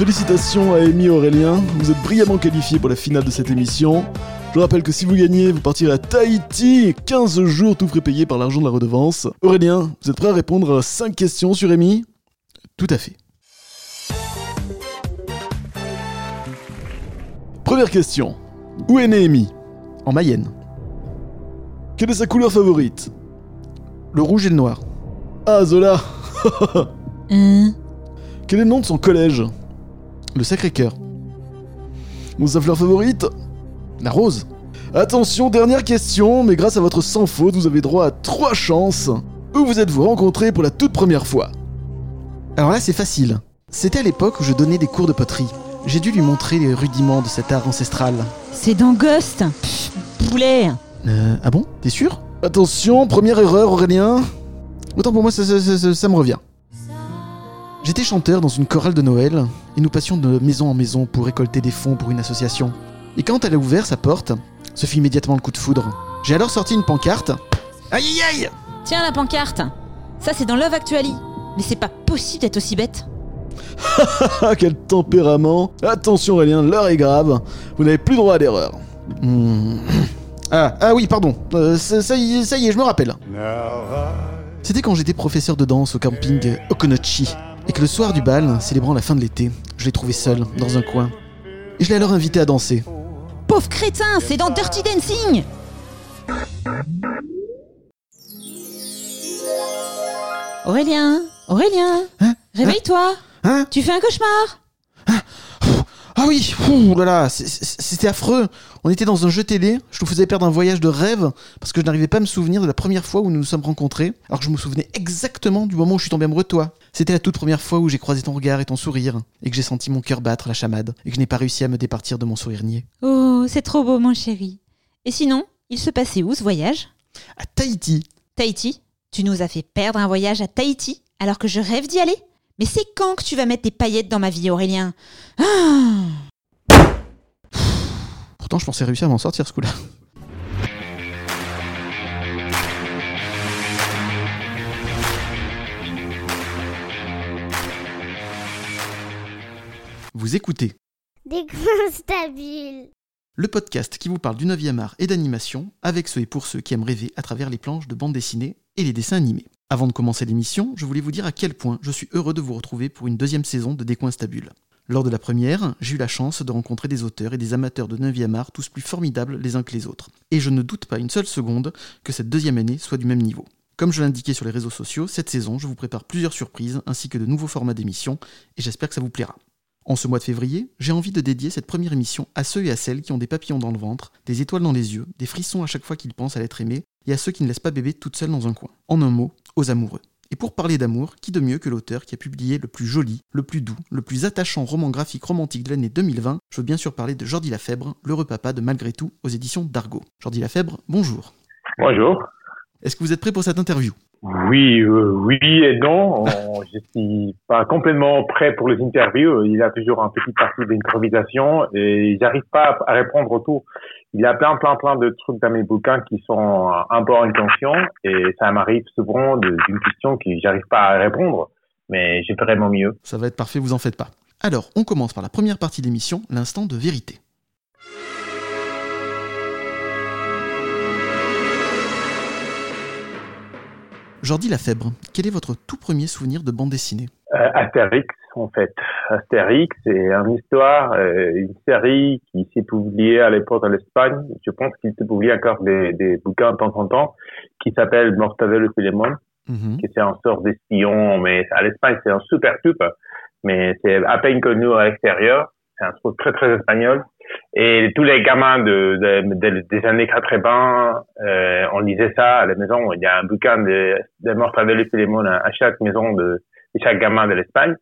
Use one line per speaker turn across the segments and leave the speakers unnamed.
Félicitations à Amy Aurélien, vous êtes brillamment qualifiés pour la finale de cette émission. Je vous rappelle que si vous gagnez, vous partirez à Tahiti, 15 jours tout frais payés par l'argent de la redevance. Aurélien, vous êtes prêt à répondre à 5 questions sur Amy? Tout à fait. Première question. Où est Amy En Mayenne. Quelle est sa couleur favorite? Le rouge et le noir. Ah, Zola
Hein?
Quel est le nom de son collège? Le Sacré-Cœur. Ou sa fleur favorite? La rose. Attention, dernière question, mais grâce à votre sans faute, vous avez droit à trois chances. Où vous êtes-vous rencontrés pour la toute première fois?
Alors là, c'est facile. C'était à l'époque où je donnais des cours de poterie. J'ai dû lui montrer les rudiments de cet art ancestral.
C'est dans Ghost Pff, Poulet
Euh, ah bon? T'es sûr?
Attention, première erreur, Aurélien. Autant pour moi, ça, ça- ça- ça- me revient.
J'étais chanteur dans une chorale de Noël et nous passions de maison en maison pour récolter des fonds pour une association. Et quand elle a ouvert sa porte, ce fut immédiatement le coup de foudre. J'ai alors sorti une pancarte. Aïe aïe aïe
Tiens la pancarte Ça c'est dans Love Actually Mais c'est pas possible d'être aussi bête
quel tempérament Attention, Aurélien, l'heure est grave. Vous n'avez plus droit à l'erreur.
Hmm. Ah, ah oui, pardon. Euh, ça, ça y est, ça y est, je me rappelle. C'était quand j'étais professeur de danse au camping Okonochi et que le soir du bal, célébrant la fin de l'été, je l'ai trouvé seul dans un coin. Et je l'ai alors invité à danser.
Pauvre crétin, c'est dans Dirty Dancing Aurélien Aurélien
Hein?
Réveille-toi
Hein
Tu fais un cauchemar
Ah oui, ouh là là, c'était affreux. On était dans un jeu télé, je nous faisais perdre un voyage de rêve parce que je n'arrivais pas à me souvenir de la première fois où nous nous sommes rencontrés, alors que je me souvenais exactement du moment où je suis tombé amoureux de toi. C'était la toute première fois où j'ai croisé ton regard et ton sourire, et que j'ai senti mon cœur battre la chamade, et que je n'ai pas réussi à me départir de mon sourire niais.
Oh, c'est trop beau mon chéri. Et sinon, il se passait où ce voyage?
À Tahiti,
Tahiti? Tu nous as fait perdre un voyage à Tahiti alors que je rêve d'y aller? Mais c'est quand que tu vas mettre des paillettes dans ma vie, Aurélien? Ah
pourtant je pensais réussir à m'en sortir ce coup-là. Vous écoutez
Des coins stabiles.
le podcast qui vous parle du 9e art et d'animation avec ceux et pour ceux qui aiment rêver à travers les planches de bande dessinée et les dessins animés. Avant de commencer l'émission, je voulais vous dire à quel point je suis heureux de vous retrouver pour une deuxième saison de Décoinstabule. Lors de la première, j'ai eu la chance de rencontrer des auteurs et des amateurs de 9e art tous plus formidables les uns que les autres. Et je ne doute pas une seule seconde que cette deuxième année soit du même niveau. Comme je l'indiquais sur les réseaux sociaux, cette saison, je vous prépare plusieurs surprises ainsi que de nouveaux formats d'émissions et j'espère que ça vous plaira. En ce mois de février, j'ai envie de dédier cette première émission à ceux et à celles qui ont des papillons dans le ventre, des étoiles dans les yeux, des frissons à chaque fois qu'ils pensent à l'être aimé, et à ceux qui ne laissent pas bébé toute seule dans un coin. En un mot, aux amoureux. Et pour parler d'amour, qui de mieux que l'auteur qui a publié le plus joli, le plus doux, le plus attachant roman graphique romantique de l'année 2020 Je veux bien sûr parler de Jordi Lafèbre, l'heureux papa de Malgré tout, aux éditions d'Argo. Jordi Lafèbre, bonjour.
Bonjour.
Est-ce que vous êtes prêt pour cette interview?
Oui, euh, oui et non. On- je suis pas complètement prêt pour les interviews. Il a toujours un petit partie d'improvisation et j'arrive pas à répondre au tout. Il a plein, plein, plein de trucs dans mes bouquins qui sont un peu en intention et ça m'arrive souvent d'une question que j'arrive pas à répondre, mais je ferai mon mieux.
Ça va être parfait, vous en faites pas. Alors, on commence par la première partie de l'émission, l'instant de vérité. Jordi Lafèbre, quel est votre tout premier souvenir de bande dessinée
Euh, Astérix, en fait. Astérix, c'est une histoire, euh, une série qui s'est publiée à l'époque en Espagne. Je pense qu'il se publie encore des, des bouquins de temps en temps, qui s'appelle Mortadelo et Filemon,
Mhm.
qui c'est un sort d'espion, mais à l'Espagne, c'est un super tube, mais c'est à peine connu à l'extérieur. C'est un truc très, très espagnol. Et tous les gamins de, de- de- des années 80, euh, on lisait ça à la maison. Il y a un bouquin de, de Mortadelo et Filemon à chaque maison de, de chaque gamin de l'Espagne.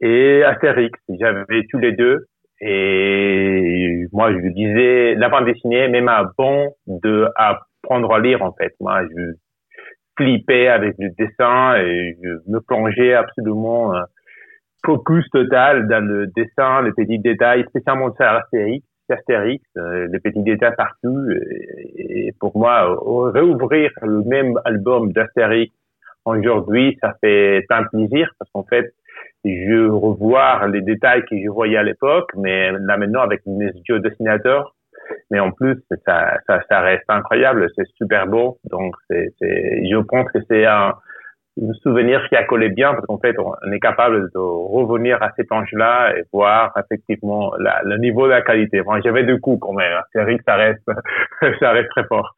Et Astérix, j'avais tous les deux. Et moi, je lisais la bande dessinée, même avant de apprendre à lire, en fait. Moi, je flippais avec le dessin et je me plongeais absolument euh, focus total dans le dessin, les petits détails, spécialement sur Astérix, Astérix, euh, les petits détails partout. Et, pour moi, réouvrir le même album d'Astérix aujourd'hui, ça fait tant plaisir parce qu'en fait, je revois les détails que je voyais à l'époque, mais là maintenant avec mes yeux dessinateurs. Mais en plus, ça, ça, ça reste incroyable, c'est super beau. Donc, c'est, je pense que c'est un souvenir qui a collé bien parce qu'en fait, on est capable de revenir à ces planches-là et voir effectivement la, le niveau de la qualité. Moi, j'avais deux coups quand même. C'est vrai que ça reste, ça reste très fort.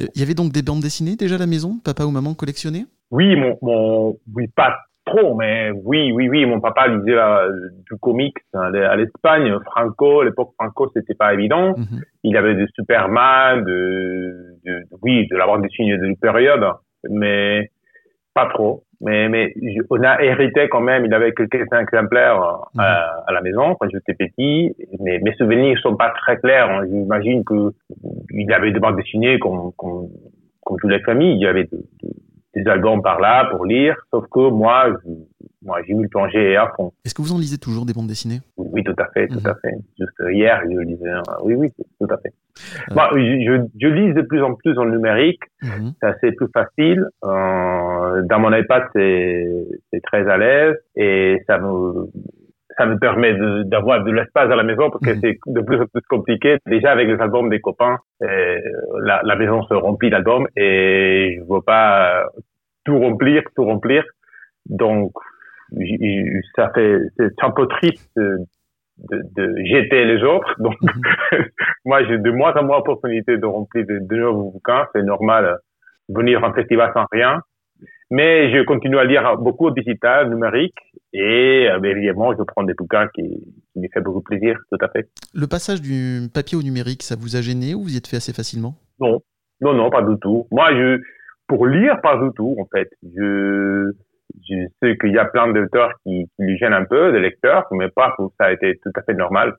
Euh, il y avait donc des bandes dessinées déjà à la maison, papa ou maman collectionnaient?
Oui, mon, mon, oui, pas trop, mais oui, oui, oui, mon papa lisait du comics à l'Espagne, Franco, à l'époque Franco, c'était pas évident. Mhm. Il avait de Superman, de, de, oui, de la bande dessinée de la période, mais pas trop, mais, mais on a hérité quand même. Il avait quelques exemplaires euh, mhm. à la maison quand j'étais petit, mais mes souvenirs sont pas très clairs. Hein. J'imagine que il avait des bandes dessinées comme, comme, comme toutes les familles. Il y avait des albums par là pour lire, sauf que moi, moi, j'ai eu le plonger à fond.
Est-ce que vous en lisez toujours des bandes dessinées?
Oui, tout à fait, tout à mhm. fait. Juste hier, je lisais. Oui, oui, tout à fait. Euh. Moi, je, je, lis de plus en plus en numérique. Mhm. C'est assez plus facile. Euh, dans mon iPad, c'est très à l'aise et ça me ça me permet d'avoir de, l'espace à la maison parce que mhm. c'est de plus en plus compliqué. Déjà avec les albums des copains, euh, la, la maison se remplit d'albums et je veux pas tout remplir, tout remplir. Donc ça fait c'est un peu triste de, de, jeter les autres. Donc mhm. moi j'ai de moins en moins l'opportunité de remplir de, de nouveaux bouquins. C'est normal venir en festival sans rien. Mais je continue à lire beaucoup au digital, numérique, et euh, évidemment, je prends des bouquins qui, qui me font beaucoup plaisir, tout à fait.
Le passage du papier au numérique, ça vous a gêné ou vous y êtes fait assez facilement?
Non, non, non, pas du tout. Moi, je, pour lire, pas du tout, en fait. Je, je sais qu'il y a plein d'auteurs qui, qui lui gênent un peu, des lecteurs, mais pas pour ça a été tout à fait normal.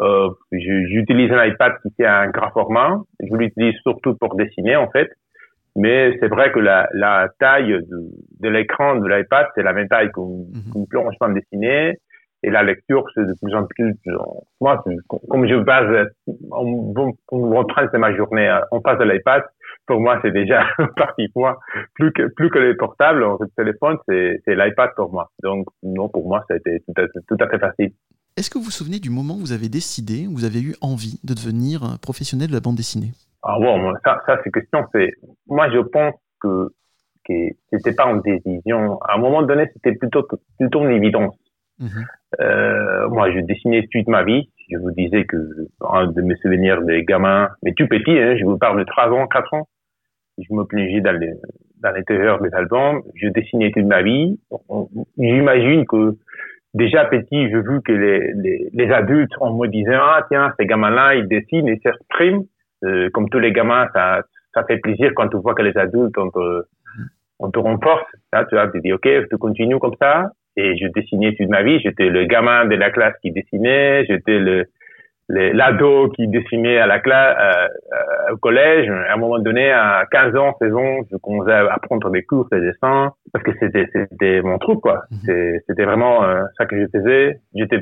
Euh, j'utilise un iPad qui est un grand format. Je l'utilise surtout pour dessiner, en fait. Mais c'est vrai que la, la taille de, de l'écran de l'iPad, c'est la même taille qu'une mm planche de dessinée. Et la lecture, c'est de plus en plus, moi, comme je base, en, en train de ma journée en face de l'iPad, pour moi, c'est déjà parti moi. Plus que, plus que les portables, le téléphone, c'est, c'est l'iPad pour moi. Donc, non, pour moi, ça a été tout à, tout à fait facile.
Est-ce que vous vous souvenez du moment où vous avez décidé, où vous avez eu envie de devenir professionnel de la bande dessinée?
Ah bon, ça, ça c'est question. C'est moi, je pense que que c'était pas une décision. À un moment donné, c'était plutôt plutôt une évidence. Mhm. Euh, moi, je dessinais toute ma vie. Je vous disais que un de mes souvenirs des gamins, mais tout petit, hein, je vous parle de 3 ans, 4 ans, je me plongeais dans les, dans l'intérieur des albums. Je dessinais toute ma vie. J'imagine que déjà petit, j'ai vu que les, les, les adultes, on me disait, ah tiens, ces gamins-là, ils dessinent, ils s'expriment. Euh, comme tous les gamins, ça, ça fait plaisir quand tu vois que les adultes, on te, on te renforce. Là, tu as, tu dis, OK, tu continues comme ça. Et je dessinais toute ma vie. J'étais le gamin de la classe qui dessinait. J'étais le, l'ado qui dessinait à la classe, euh, euh, au collège. À un moment donné, à 15 ans, 16 ans, je commençais à prendre des cours de dessin parce que c'était, c'était mon truc, quoi. Mhm. C'était vraiment ça que je faisais. J'étais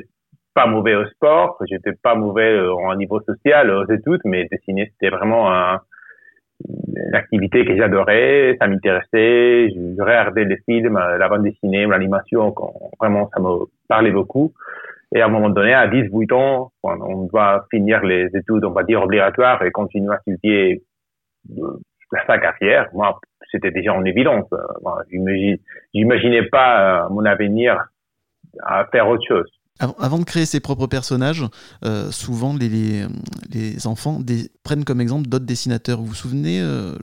pas mauvais au sport, j'étais pas mauvais au euh, niveau social aux études, mais dessiner c'était vraiment un, une activité que j'adorais, ça m'intéressait, je regardais les films, euh, la bande dessinée, l'animation, vraiment ça me parlait beaucoup. Et à un moment donné, à 18 ans, on doit finir les études, on va dire obligatoires et continuer à étudier euh, sa carrière, moi, c'était déjà en évidence. J'imaginais pas mon avenir à faire autre chose.
Avant de créer ses propres personnages, euh, souvent les, les, enfants prennent comme exemple d'autres dessinateurs. Vous vous souvenez euh,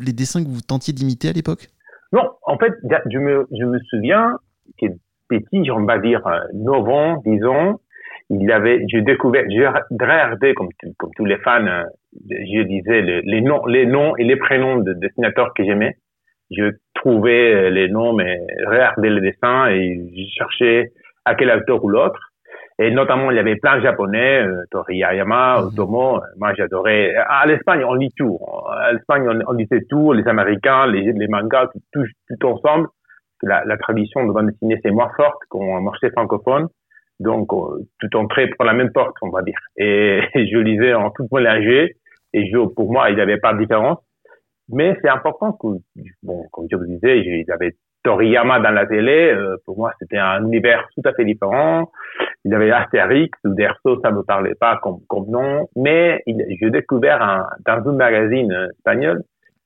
les dessins que vous tentiez d'imiter à l'époque?
Non, en fait, je me, je me souviens que petit, on va dire 9 euh, ans, 10 ans, il avait, j'ai découvert, j'ai regardé comme, comme tous les fans, je disais les, noms, les noms et les prénoms de dessinateurs que j'aimais. Je trouvais les noms, mais regardais les dessins et je cherchais à quel auteur ou l'autre. Et notamment, il y avait plein de japonais, euh, Toriyama, mhm. Otomo. Moi, j'adorais. À l'Espagne, on lit tout. À l'Espagne, on, lisait tout, les Américains, les, les mangas, tout, tout, ensemble. la, la tradition de bande dessinée c'est moins forte qu'en marché francophone. Donc, euh, tout entrait pour la même porte, on va dire. Et, je lisais en toute mélangée. Et je, pour moi, il n'y avait pas de différence. Mais c'est important que, bon, comme je vous disais, il y avait Toriyama dans la télé. Euh, pour moi, c'était un univers tout à fait différent. Il y avait Astérix ou Derso, ça me parlait pas comme, comme nom. Mais j'ai découvert un, dans un magazine espagnol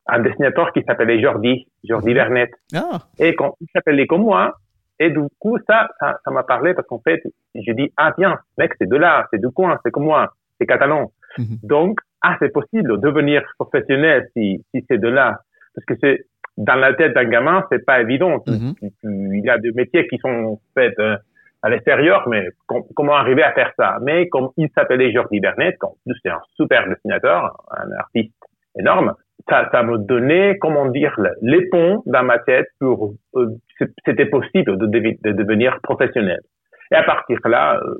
un dessinateur qui s'appelait Jordi, Jordi Vernet.
Ah.
Et quand il s'appelait comme moi, et du coup, ça, ça, ça m'a parlé parce qu'en fait, je dis, ah, tiens, mec, c'est de là, c'est du coin, c'est comme moi, c'est catalan.
Mhm.
Donc, ah, c'est possible de devenir professionnel si, si c'est de là. Parce que c'est, dans la tête d'un gamin, c'est pas évident.
Mhm.
Il y a des métiers qui sont faits euh, à l'extérieur, mais com- comment arriver à faire ça? Mais comme il s'appelait Jordi Bernet, en plus c'est un super dessinateur, un artiste énorme, ça, ça me donnait, comment dire, le- les ponts dans ma tête pour, euh, c'était possible de, devenir professionnel. Et à partir de là, euh,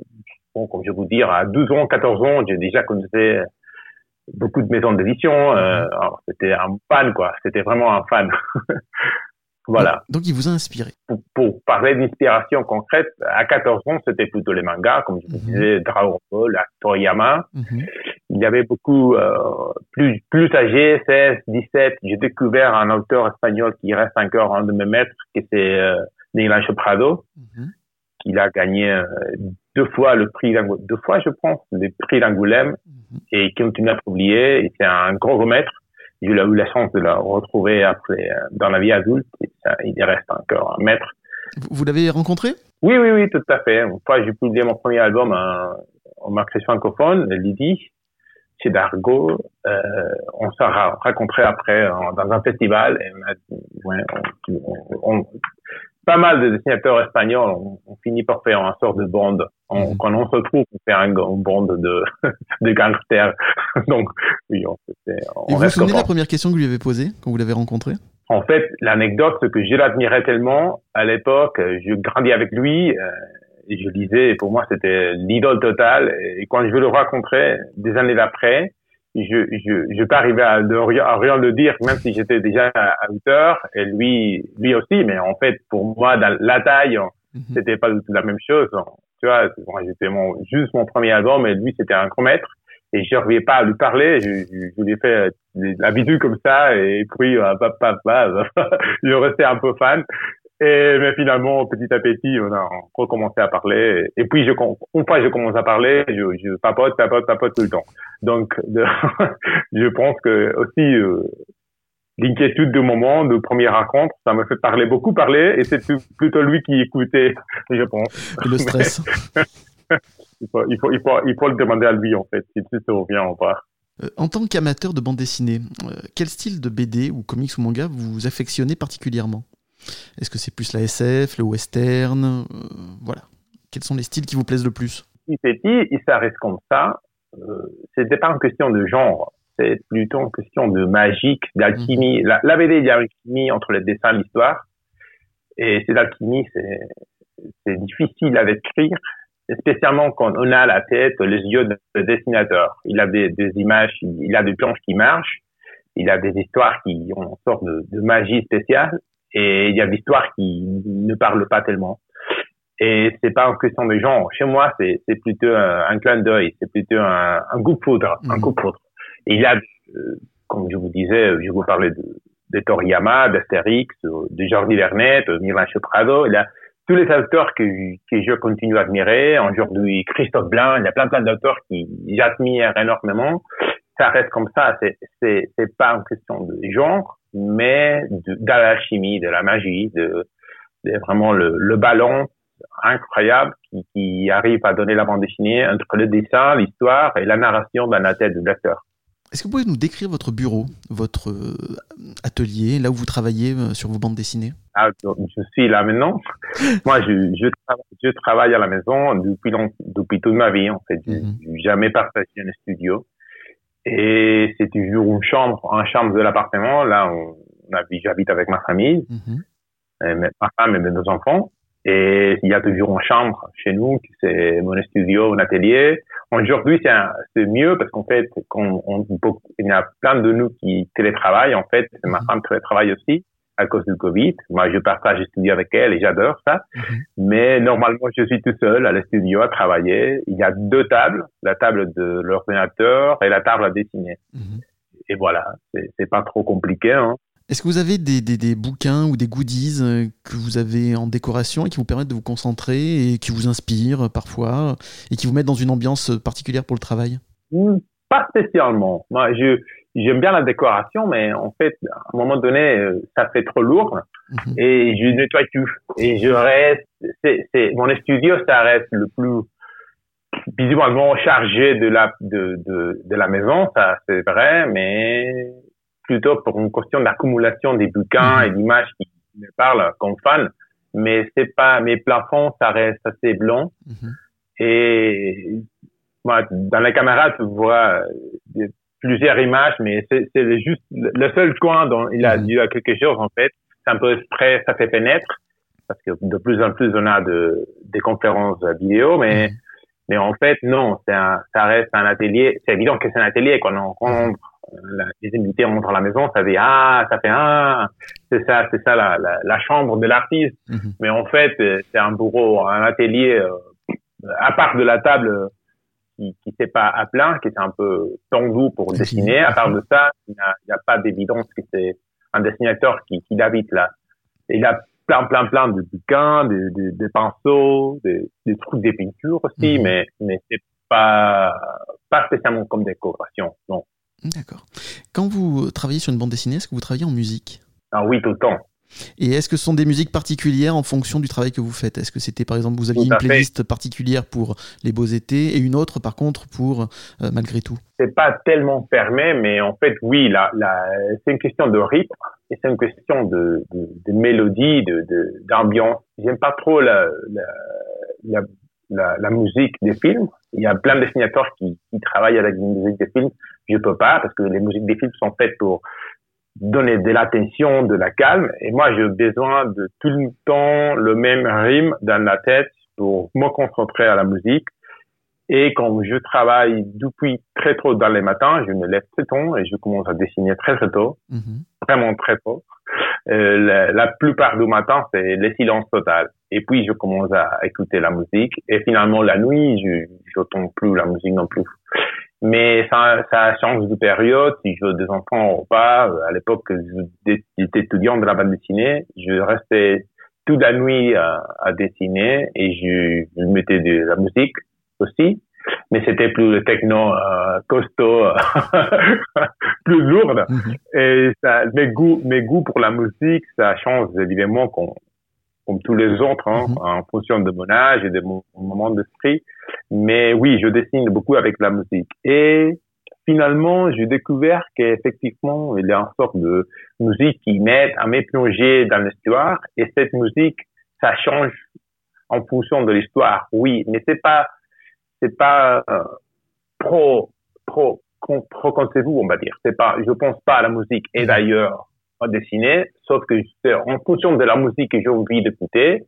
bon, comme je vous dire, à 12 ans, 14 ans, j'ai déjà connaissé beaucoup de maisons d'édition. Euh, alors, c'était un fan, quoi. C'était vraiment un fan. voilà.
Donc, il vous a inspiré.
Pour, pour parler d'inspiration concrète, à 14 ans, c'était plutôt les mangas, comme je vous
Mhm.
disais, Dragon Ball, Toriyama.
Mhm.
Il y avait beaucoup euh, plus plus âgé, 16, 17. J'ai découvert un auteur espagnol qui reste encore un de mes maîtres, qui c'est euh, Prado.
Mhm.
Il a gagné euh, deux fois le prix d'Angoulême, deux fois je pense, le prix d'Angoulême
Mhm.
et il continue à publier. Et c'est un grand maître. J'ai eu la chance de le retrouver après euh, dans la vie adulte. Et ça, il reste encore un maître.
Vous, l'avez rencontré?
Oui, oui, oui, tout à fait. Une fois, j'ai publié mon premier album euh, en marché francophone, Lydie, chez Dargo. Euh, on s'est rencontrés après euh, dans un festival. Et on a, ouais, on- on- pas mal de dessinateurs espagnols on, on finit par faire une sorte de bande. On,
Mhm.
Quand on se retrouve, on fait un, une bande de, de gangsters. Donc, oui, on, on
Et vous vous souvenez de la première question que vous lui avez posée quand vous l'avez rencontré?
En fait, l'anecdote, c'est que je l'admirais tellement. À l'époque, je grandis avec lui euh, et je lisais. Et pour moi, c'était l'idole totale. Et quand je le rencontrer des années après, je je je pas arriver à, à rien le dire, même si j'étais déjà à, hauteur. Et lui lui aussi. Mais en fait, pour moi, dans la taille,
Mhm.
c'était pas du tout la même chose. Tu vois, j'étais mon, juste mon premier album et lui, c'était un grand maître. Et je n'arrivais pas à lui parler. Je, je, je lui ai fait l'habitude comme ça. Et puis, pap, pap, pap, je restais un peu fan. Et mais finalement, petit à petit, on a recommencé à parler. Et puis, je, une fois que je commence à parler, je, je papote, papote, papote tout le temps. Donc, de, je pense que aussi euh, l'inquiétude du moment, de première rencontre, ça me fait parler beaucoup parler. Et c'est plutôt lui qui écoutait, je pense.
Le stress
Il faut, il faut, il faut, il faut le demander à lui en fait, si tu te reviens ou pas.
Euh, En tant qu'amateur de bande dessinée, euh, quel style de BD ou comics ou manga vous affectionnez particulièrement? Est-ce que c'est plus la SF, le western euh, Voilà. Quels sont les styles qui vous plaisent le plus?
Si c'est dit, ça reste comme ça. Euh, c'était pas une question de genre, c'est plutôt une question de magique, d'alchimie. La, la BD, il y a une alchimie entre le dessin et l'histoire. Et cette alchimie, c'est, c'est difficile à décrire, spécialement quand on a la tête, les yeux de dessinateur. Il a des, des images, il a des planches qui marchent, il a des histoires qui ont une sorte de, de magie spéciale, et il y a des histoires qui ne parlent pas tellement. Et c'est pas une question de genre. Chez moi, c'est, c'est plutôt un, un clin d'œil, c'est plutôt un, un goût de poudre, un
Mhm.
goût de poudre. Et a, euh, comme je vous disais, je vous parlais de, de Toriyama, d'Astérix, de Jordi Vernet, de Mirancho Prado. Il y a tous les auteurs que, que je continue à admirer. Aujourd'hui, Christophe Blain, il y a plein plein d'auteurs qui j'admire énormément. Ça reste comme ça. C'est, c'est, c'est pas une question de genre, mais de, de la chimie, de la magie, de, de vraiment le, le ballon incroyable qui, qui arrive à donner la bande dessinée entre le dessin, l'histoire et la narration dans la tête de l'acteur.
Est-ce que vous pouvez nous décrire votre bureau, votre euh, atelier, là où vous travaillez euh, sur vos bandes dessinées?
Ah, je suis là maintenant. Moi, je, je, travaille, je travaille à la maison depuis, long, depuis toute ma vie. En fait, je
Mhm.
n'ai jamais partagé un studio. Et c'est toujours une chambre, une chambre de l'appartement. Là, on, on habite- j'habite avec ma famille,
Mhm.
ma femme et mes deux enfants. Et il y a toujours une chambre chez nous, c'est mon studio, mon atelier. Aujourd'hui, c'est un- mieux parce qu'en fait, quand on, beaucoup- il y a plein de nous qui télétravaillent. En fait, ma
Mhm.
femme télétravaille aussi. À cause du Covid. Moi, je partage le studio avec elle et j'adore ça. Mais normalement, je suis tout seul à le studio à travailler. Il y a deux tables, la table de l'ordinateur et la table à dessiner.
Mhm.
Et voilà, c'est pas trop compliqué. Hein.
Est-ce que vous avez des, des- des bouquins ou des goodies euh, que vous avez en décoration et qui vous permettent de vous concentrer et qui vous inspirent parfois et qui vous mettent dans une ambiance particulière pour le travail?
Pas spécialement. Moi, je j'aime bien la décoration, mais en fait, à un moment donné, euh, ça fait trop lourd
Mhm.
et je nettoie tout. Et je reste, c'est, c'est, mon studio, ça reste le plus visuellement chargé de la, de, de, de la maison, ça, c'est vrai, mais plutôt pour une question d'accumulation des bouquins et d'images qui me parlent comme fan. Mais c'est pas, mes plafonds, ça reste assez blanc.
Mhm.
Et moi, dans la caméra, tu vois euh, des- plusieurs images, mais c'est juste le seul coin dont il a
Mhm.
dû à quelque chose en fait. C'est un peu exprès, ça fait pénètre parce que de plus en plus on a de des conférences vidéo, mais
Mhm.
mais en fait non, c'est un ça reste un atelier. C'est évident que c'est un atelier quand on rentre. euh, la- Les invités rentrent à la maison, ça fait ah, ça fait ah, c'est ça, c'est ça la, la, la chambre de l'artiste.
Mhm.
Mais en fait, euh, c'est un bureau, un atelier, euh, à part de la table qui, qui c'est pas à plein, qui est un peu tendu pour dessiner. À part de ça, il n'y a, pas d'évidence que c'est un dessinateur qui, qui habite là. Et il a plein, plein, plein de bouquins, des pinceaux, des, des trucs, des peintures aussi,
Mhm.
mais, mais c'est pas, pas spécialement comme décoration, non.
D'accord. Quand vous travaillez sur une bande dessinée, est-ce que vous travaillez en musique?
Ah oui, tout le temps.
Et est-ce que ce sont des musiques particulières en fonction du travail que vous faites? Est-ce que c'était par exemple, vous aviez une
fait.
playlist particulière pour les beaux étés et une autre par contre pour euh, malgré tout?
C'est pas tellement fermé, mais en fait, oui, la, la, c'est une question de rythme et c'est une question de, de, de mélodie, de, de, d'ambiance. J'aime pas trop la, la, la, la, la musique des films. Il y a plein de dessinateurs qui, qui travaillent avec la musique des films. Je peux pas parce que les musiques des films sont faites pour donner de l'attention, de la calme. Et moi, j'ai besoin de tout le temps le même rythme dans la tête pour me concentrer à la musique. Et quand je travaille depuis très tôt dans les matins, je me lève très tôt et je commence à dessiner très très tôt,
Mhm.
vraiment très tôt. Euh, la, la plupart du matin, c'est le silence total. Et puis, je commence à écouter la musique. Et finalement, la nuit, je n'entends plus la musique non plus. Mais ça, ça change de période. Si je veux des enfants ou pas, à l'époque, j'étais étudiant de la bande dessinée, je restais toute la nuit à, à dessiner et je, je mettais de la musique aussi. Mais c'était plus le techno euh, costaud, plus lourde.
Mhm.
Et ça, mes goûts, mes goûts pour la musique, ça change évidemment comme, comme tous les autres, hein,
Mhm.
en fonction de mon âge et de mon moment d'esprit. Mais oui, je dessine beaucoup avec la musique. Et finalement, j'ai découvert qu'effectivement, il y a une sorte de musique qui m'aide à me plonger dans l'histoire. Et cette musique, ça change en fonction de l'histoire. Oui, mais c'est pas, c'est pas euh, pro, pro, con- pro vous on va dire. C'est pas, je pense pas à la musique et d'ailleurs à dessiner, sauf que c'est en fonction de la musique que j'ai envie d'écouter.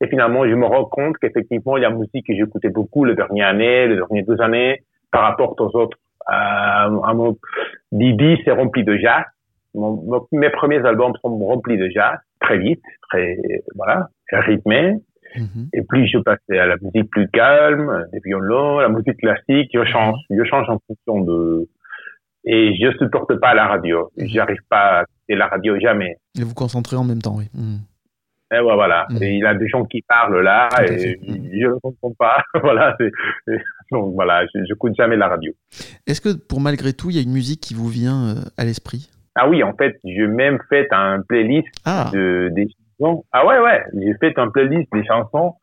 Et finalement, je me rends compte qu'effectivement, il y a une musique que j'écoutais beaucoup les dernières années, les dernières deux années, par rapport aux autres. Euh, à mon, Didi, c'est rempli de jazz. Mon, mon- mes premiers albums sont remplis de jazz, très vite, très, voilà, rythmé.
Mhm.
Et puis, je passais à la musique plus calme, des violons, la musique classique. Je change, je change en fonction de, et je supporte pas la radio. J'arrive pas à écouter la radio jamais.
Et vous concentrez en même temps, oui. Mhm.
Et ouais, voilà. Et il y a des gens qui parlent là
Tout
et je ne comprends pas. voilà. Donc voilà, je, je écoute jamais la radio.
Est-ce que pour malgré tout, il y a une musique qui vous vient euh, à l'esprit?
Ah oui, en fait, j'ai même fait un playlist
Ah,
de, des chansons. Ah ouais, ouais, j'ai fait un playlist des chansons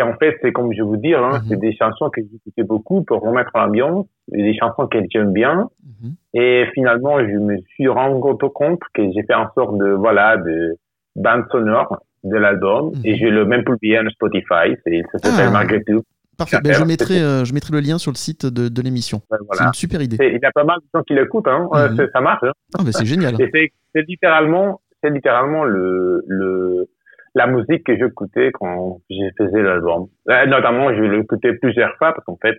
qui en fait, c'est comme je vous dire, hein,
Mhm.
c'est des chansons que j'écoutais beaucoup pour remettre l'ambiance, des chansons que j'aime bien.
Mhm.
Et finalement, je me suis rendu compte que j'ai fait en sorte de, voilà, de bande sonore de l'album
Mhm.
et je le même publié sur Spotify. C'est, ça s'appelle
Ah.
Malgré tout.
parfait. Ben, je, mettrai, euh, je mettrai le lien sur le site de, de l'émission. C'est une super idée.
Il y a pas mal de gens qui l'écoutent, hein.
Mhm.
ça marche. hein.
Ah, ben, c'est génial.
C'est, c'est littéralement, c'est littéralement le, le, la musique que j'écoutais quand je faisais l'album. Euh, Notamment, je l'écoutais plusieurs fois parce qu'en fait,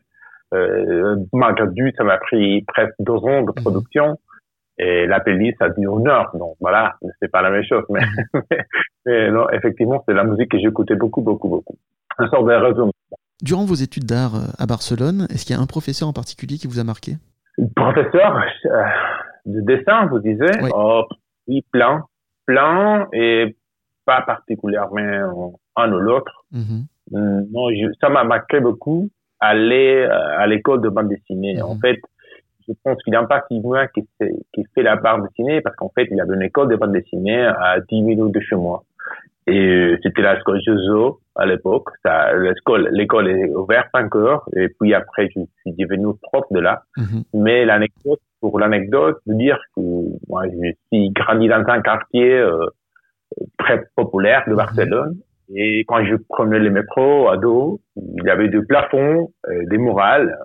euh, malgré tout, ça m'a pris presque deux ans de production. Et la playlist, ça dit au nord. Donc voilà, c'est pas la même chose. Mais, mais non, effectivement, c'est la musique que j'écoutais beaucoup, beaucoup, beaucoup. Un sort de résumé.
Durant vos études d'art euh, à Barcelone, est-ce qu'il y a un professeur en particulier qui vous a marqué?
Professeur euh, de dessin, vous disiez?
Oui.
oh, Oui, plein. Plein et pas particulièrement un ou l'autre.
Mhm.
Mm, Non, je- ça m'a marqué beaucoup aller euh, à l'école de bande dessinée.
Mhm.
En fait, je pense qu'il n'y a pas si loin qui, fait- qui fait la bande dessinée parce qu'en fait, il y avait une école de bande dessinée à 10 minutes de chez moi. Et euh, c'était la l'école Jozo à l'époque. L'école, l'école est ouverte 5 heures et puis après, je suis devenu prof de là.
Mhm.
Mais l'anecdote, pour l'anecdote, de dire que moi, je suis grandi dans un quartier euh, très populaire de
Mhm.
Barcelone. Et quand je prenais le métro à dos, il y avait des plafonds, euh, des murales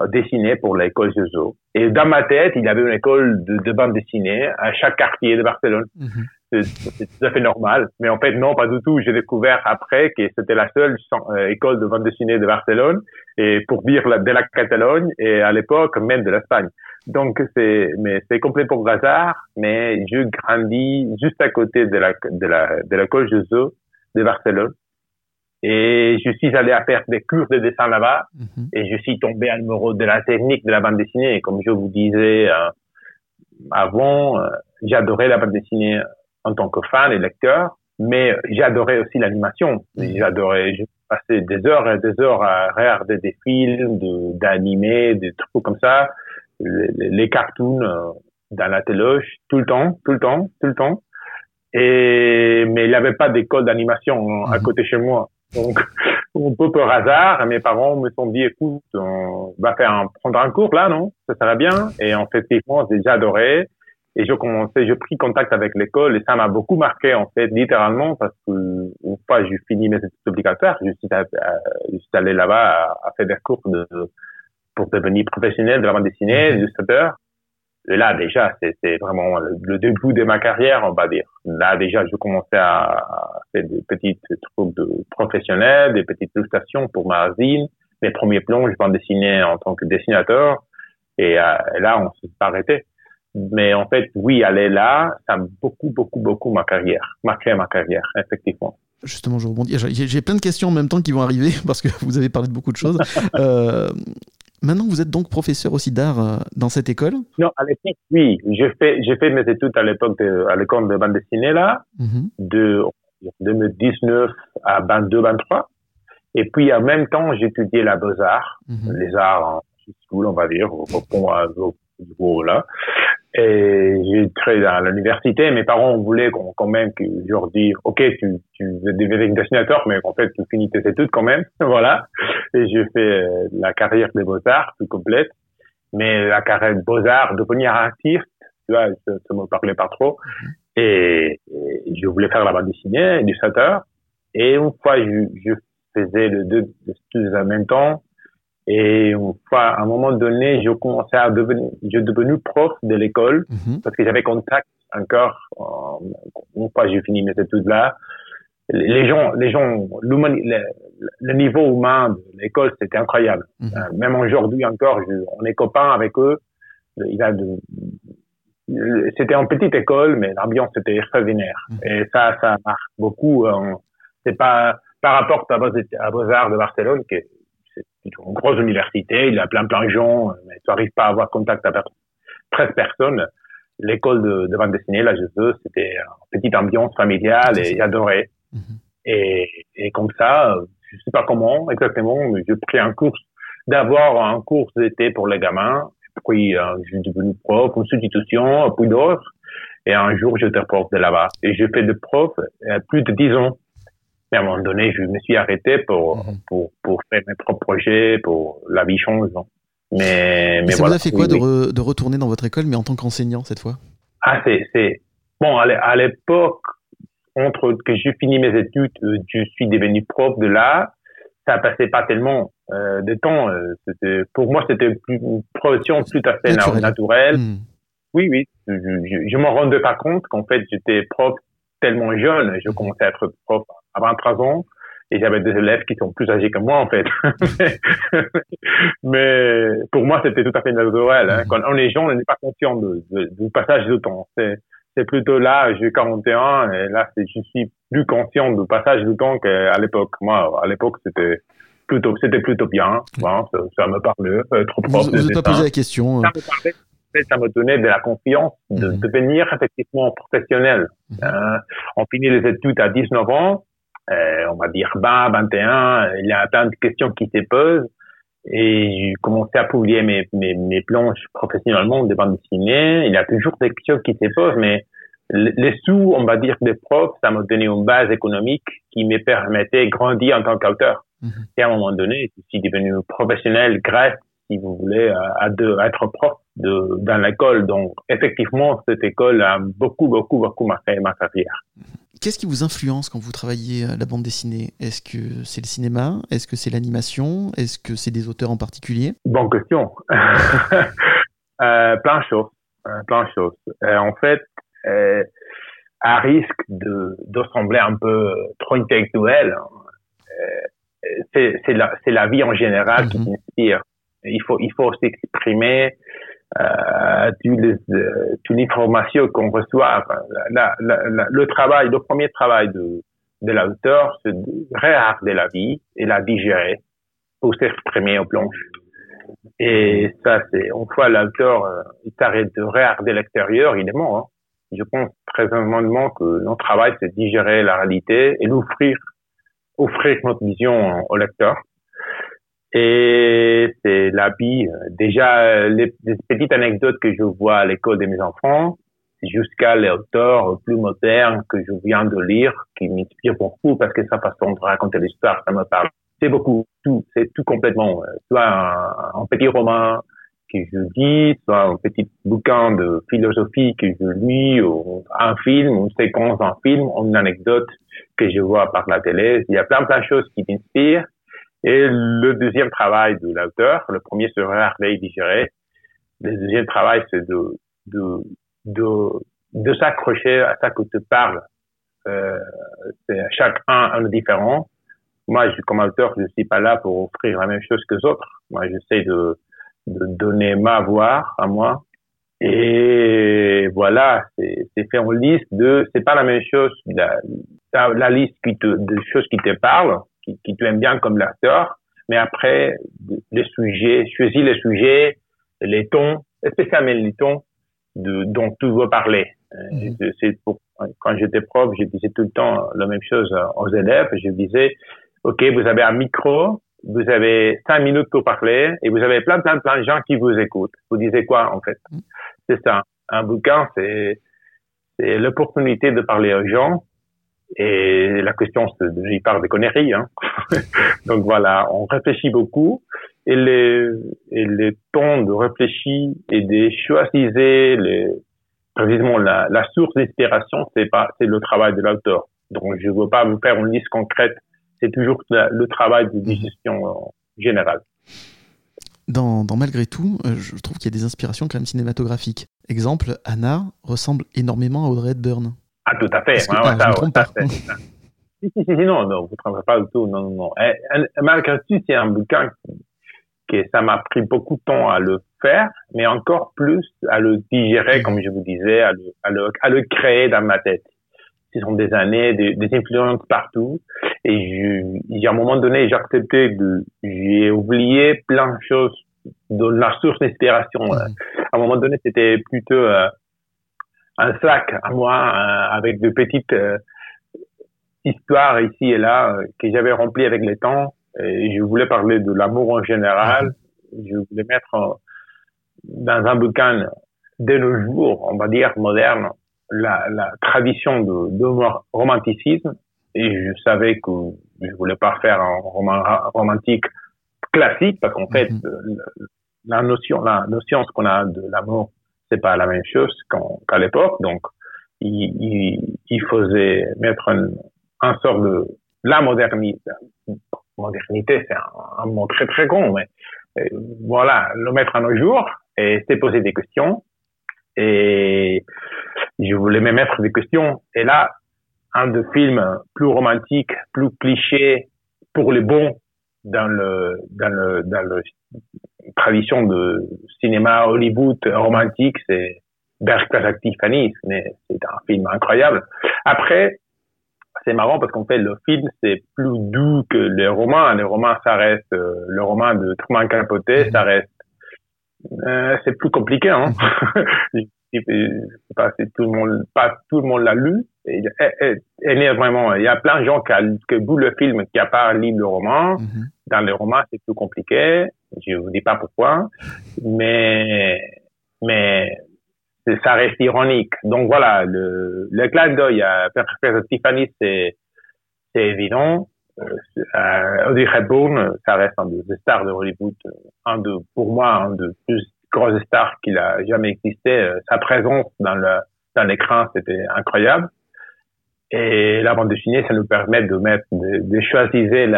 euh, dessinés pour l'école Jozo. Et dans ma tête, il y avait une école de, de bande dessinée à chaque quartier de Barcelone.
Mhm.
C'est tout à fait normal. Mais en fait, non, pas du tout. J'ai découvert après que c'était la seule euh, école de bande dessinée de Barcelone et pour dire la, de la Catalogne et à l'époque même de l'Espagne. Donc c'est, mais c'est complètement hasard. Mais je grandis juste à côté de la de la de l'école Joso de Barcelone et je suis allé à faire des cours de dessin là-bas
Mhm.
et je suis tombé amoureux de la technique de la bande dessinée. Et comme je vous disais euh, avant, euh, j'adorais la bande dessinée en tant que fan et lecteur, mais j'adorais aussi l'animation. J'adorais, je passais des heures et des heures à regarder des films, de, d'animer, des trucs comme ça, les, cartoons euh, dans la téloche, tout le temps, tout le temps, tout le temps. Et mais il n'y avait pas d'école d'animation à
Mhm.
côté chez moi. Donc, un peu par hasard, mes parents me sont dit, écoute, on va faire un, prendre un cours là, non? Ça serait bien. Et en fait, effectivement, j'ai adoré. Et je commençais, j'ai pris contact avec l'école et ça m'a beaucoup marqué en fait, littéralement, parce que une fois j'ai fini mes études obligatoires, je suis, à- à- je suis allé là-bas à, à faire des cours de, pour devenir professionnel de la bande dessinée,
Mhm.
illustrateur. Et là, déjà, c'était vraiment le, le début de ma carrière, on va dire. Là, déjà, je commençais à, faire des petites trucs de professionnels, des petites illustrations pour magazines, mes premiers plans, je bande dessinée en tant que dessinateur. Et, euh, et là, on s'est arrêté. Mais en fait, oui, aller là, ça a beaucoup, beaucoup, beaucoup ma carrière, marqué ma carrière, effectivement.
Justement, je rebondis. J'ai plein de questions en même temps qui vont arriver parce que vous avez parlé de beaucoup de choses. Euh, maintenant, vous êtes donc professeur aussi d'art euh, dans cette école?
Non, à l'époque, oui, j'ai fait, fait mes études à l'époque de, à l'école de bande dessinée là,
Mhm.
de 2019 à 22, 23. Et puis, en même temps, j'étudiais la beaux-arts,
Mhm.
les arts en school, on va dire, au, au, au, au- là. Et j'ai travaillé à l'université. Mes parents voulaient qu'on- quand même que je leur dise, OK, tu, tu devenir dessinateur, mais en fait, tu finis tes études quand même. voilà. Et j'ai fait euh, la carrière des beaux-arts tout complète. Mais la carrière des beaux-arts, devenir artiste, tu vois, ça, ça me parlait pas trop. Et, et je voulais faire la bande dessinée, illustrateur. Et une fois, je, je faisais les deux études en même temps. Et fois, à un moment donné, je commençais à devenir, je suis devenu prof de l'école
Mhm.
parce que j'avais contact encore. euh, une fois, j'ai fini mes études là. Les gens, les gens, le, le niveau humain de l'école, c'était incroyable.
Mhm.
Euh, même aujourd'hui encore, je, on est copains avec eux. Il a de, c'était en petite école, mais l'ambiance était extraordinaire.
Mhm.
Et ça, ça marque beaucoup. euh, c'est pas par rapport à Beaux- à Beaux-Arts de Barcelone, une grosse université, il y a plein plein de gens, mais tu n'arrives pas à avoir contact avec 13 personnes. L'école de, de bande dessinée, là, je veux, c'était une petite ambiance familiale et j'adorais.
Mhm.
Et, et comme ça, je sais pas comment exactement, mais j'ai pris un cours, d'avoir un cours d'été pour les gamins, puis euh, je suis devenu prof, une substitution, puis d'autres, et un jour j'étais prof de là-bas. Et j'ai fait de prof euh, plus de dix ans. Mais à un moment donné, je me suis arrêté pour,
Mhm.
pour, pour faire mes propres projets, pour la vie change. non. Mais, mais
ça
voilà.
vous a fait quoi
Oui,
de, re- de retourner dans votre école, mais en tant qu'enseignant cette fois?
Ah, c'est, c'est, bon, à l'é- à l'époque, entre que j'ai fini mes études, euh, je suis devenu prof de là, ça passait pas tellement euh, de temps. euh, pour moi, c'était une profession tout à fait
Naturel.
naturelle.
Mhm.
Oui, oui. Je, je, je m'en rendais pas compte qu'en fait, j'étais prof tellement jeune. Je commençais à être prof à 23 ans. et j'avais des élèves qui sont plus âgés que moi en fait. Mais pour moi, c'était tout à fait naturel. Hein. Quand on est jeune, on n'est pas conscient de, du passage du temps. C'est, c'est plutôt là, j'ai 41 et là, je suis plus conscient du passage du temps qu'à l'époque. Moi, à l'époque, c'était plutôt, c'était plutôt bien. ça, ça, me parlait, euh, trop propre.
Vous n'avez pas posé la question.
Ça me parlait ça me donnait de la confiance de mhm. devenir effectivement professionnel. Euh, on finit les études à 19 ans, euh, on va dire 20, 21, il y a plein de questions qui se posent et j'ai commencé à publier mes, mes, mes planches professionnellement de bande dessinée. Il y a toujours des questions qui se posent, mais les sous, on va dire, des profs, ça m'a donné une base économique qui me permettait de grandir en tant qu'auteur. Mhm. Et à un moment donné, je suis devenu professionnel grâce, si vous voulez, à, de, à être prof de, dans l'école. Donc, effectivement, cette école a beaucoup, beaucoup, beaucoup marqué ma carrière.
Qu'est-ce qui vous influence quand vous travaillez la bande dessinée? Est-ce que c'est le cinéma? Est-ce que c'est l'animation? Est-ce que c'est des auteurs en particulier?
Bonne question. euh, plein de choses. Euh, plein de choses. Euh, en fait, euh, à risque de, de sembler un peu trop intellectuel, euh, c'est la, la vie en général qui mm-hmm. m'inspire. Il faut, il faut s'exprimer euh, euh, toute l'information qu'on reçoit. La, la, le travail, le premier travail de, de l'auteur, c'est de regarder la vie et la digérer pour s'exprimer aux planches. Et ça, c'est, une fois l'auteur, euh, il s'arrête de regarder l'extérieur, il est mort. Hein. Je pense très honnêtement que notre travail, c'est digérer la réalité et l'offrir, offrir notre vision au lecteur. Et c'est l'habit. Déjà, les, petites anecdotes que je vois à l'école de mes enfants, jusqu'à les auteurs plus modernes que je viens de lire, qui m'inspirent beaucoup parce que sa façon de raconter l'histoire, ça me parle. C'est beaucoup, tout, c'est tout complètement. Soit un, un, petit roman que je lis, soit un petit bouquin de philosophie que je lis, ou un film, une séquence d'un film, une anecdote que je vois par la télé. Il y a plein plein de choses qui m'inspirent. Et le deuxième travail de l'auteur, le premier c'est regarder et digérer. Le deuxième travail, c'est de, de, de, de s'accrocher à ça que tu parles. Euh, c'est chacun un différent. Moi, je, comme auteur, je suis pas là pour offrir la même chose que les autres. Moi, j'essaie de, de donner ma voix à moi. Et voilà, c'est fait en liste de, c'est pas la même chose, la, la liste qui te, de choses qui te parlent, qui, qui t'aiment bien comme l'acteur, mais après, les sujets, choisis les sujets, les tons, spécialement les tons de, dont tu veux parler. Mhm. C'est pour, quand j'étais prof, je disais tout le temps la même chose aux élèves. Je disais, OK, vous avez un micro, vous avez cinq minutes pour parler et vous avez plein, plein, plein de gens qui vous écoutent. Vous disiez quoi, en fait? Mhm. C'est ça. Un bouquin, c'est, c'est l'opportunité de parler aux gens et la question, j'y parle des conneries, hein. Donc voilà, on réfléchit beaucoup. Et les, et les tons de réfléchir et de choisir précisément la, source d'inspiration, c'est le travail de l'auteur. Donc je veux pas vous faire une liste concrète. C'est toujours le travail de digestion générale.
Dans, dans, Malgré tout, euh, je trouve qu'il y a des inspirations quand même cinématographiques. Exemple, Anna ressemble énormément à Audrey Hepburn.
Ah, tout à fait.
Que, ah, ça,
si, si, si, non, non, vous ne trompez pas du tout. Non, non, non. Et, eh, malgré tout, c'est un bouquin que ça m'a pris beaucoup de temps à le faire, mais encore plus à le digérer, comme je vous disais, à le, à le, à le créer dans ma tête. Ce sont des années, des, des influences partout. Et je, il un moment donné, j'ai accepté de, j'ai oublié plein de choses de la source d'inspiration. À un moment donné, c'était plutôt euh, un sac à moi euh, avec de petites euh, histoires ici et là euh, que j'avais rempli avec le temps. Et je voulais parler de l'amour en général. Je voulais mettre dans un bouquin de nos jours, on va dire moderne, la, la tradition de, de romanticisme. Et je savais que je voulais pas faire un roman romantique classique parce qu'en fait, mm-hmm. la notion, la notion qu'on a de l'amour c'est pas la même chose qu'à l'époque. Donc, il, il, il, faisait mettre un, un sort de la modernité. Modernité, c'est un, mot très très grand, mais euh, voilà, le mettre à nos jours et se poser des questions. Et je voulais me mettre des questions. Et là, un de films plus romantique, plus cliché pour les bons dans le dans le dans le tradition de cinéma Hollywood romantique, c'est Bergquist Tiffany, mais c'est un film incroyable. Après, c'est marrant parce qu'en fait, le film, c'est plus doux que les romans. Les romans, ça reste, euh, le roman de Truman Capote, ça reste, euh, c'est plus compliqué, hein. je sais pas si tout le monde, pas tout le monde l'a lu. Et, et, et, vraiment, il y a plein de gens qui, a, qui le film, qui a pas lu le roman.
Mhm.
Dans le roman, c'est plus compliqué. Je vous dis pas pourquoi, mais, mais ça reste ironique. Donc voilà, le, le clin d'œil à Tiffany, c'est, c'est évident. Euh, Audrey Hepburn, ça reste un des stars de Hollywood, un de, pour moi, un des plus grosses stars qu'il a jamais existé. Euh, sa présence dans le, dans l'écran, c'était incroyable. Et la bande dessinée, ça nous permet de mettre, de, de choisir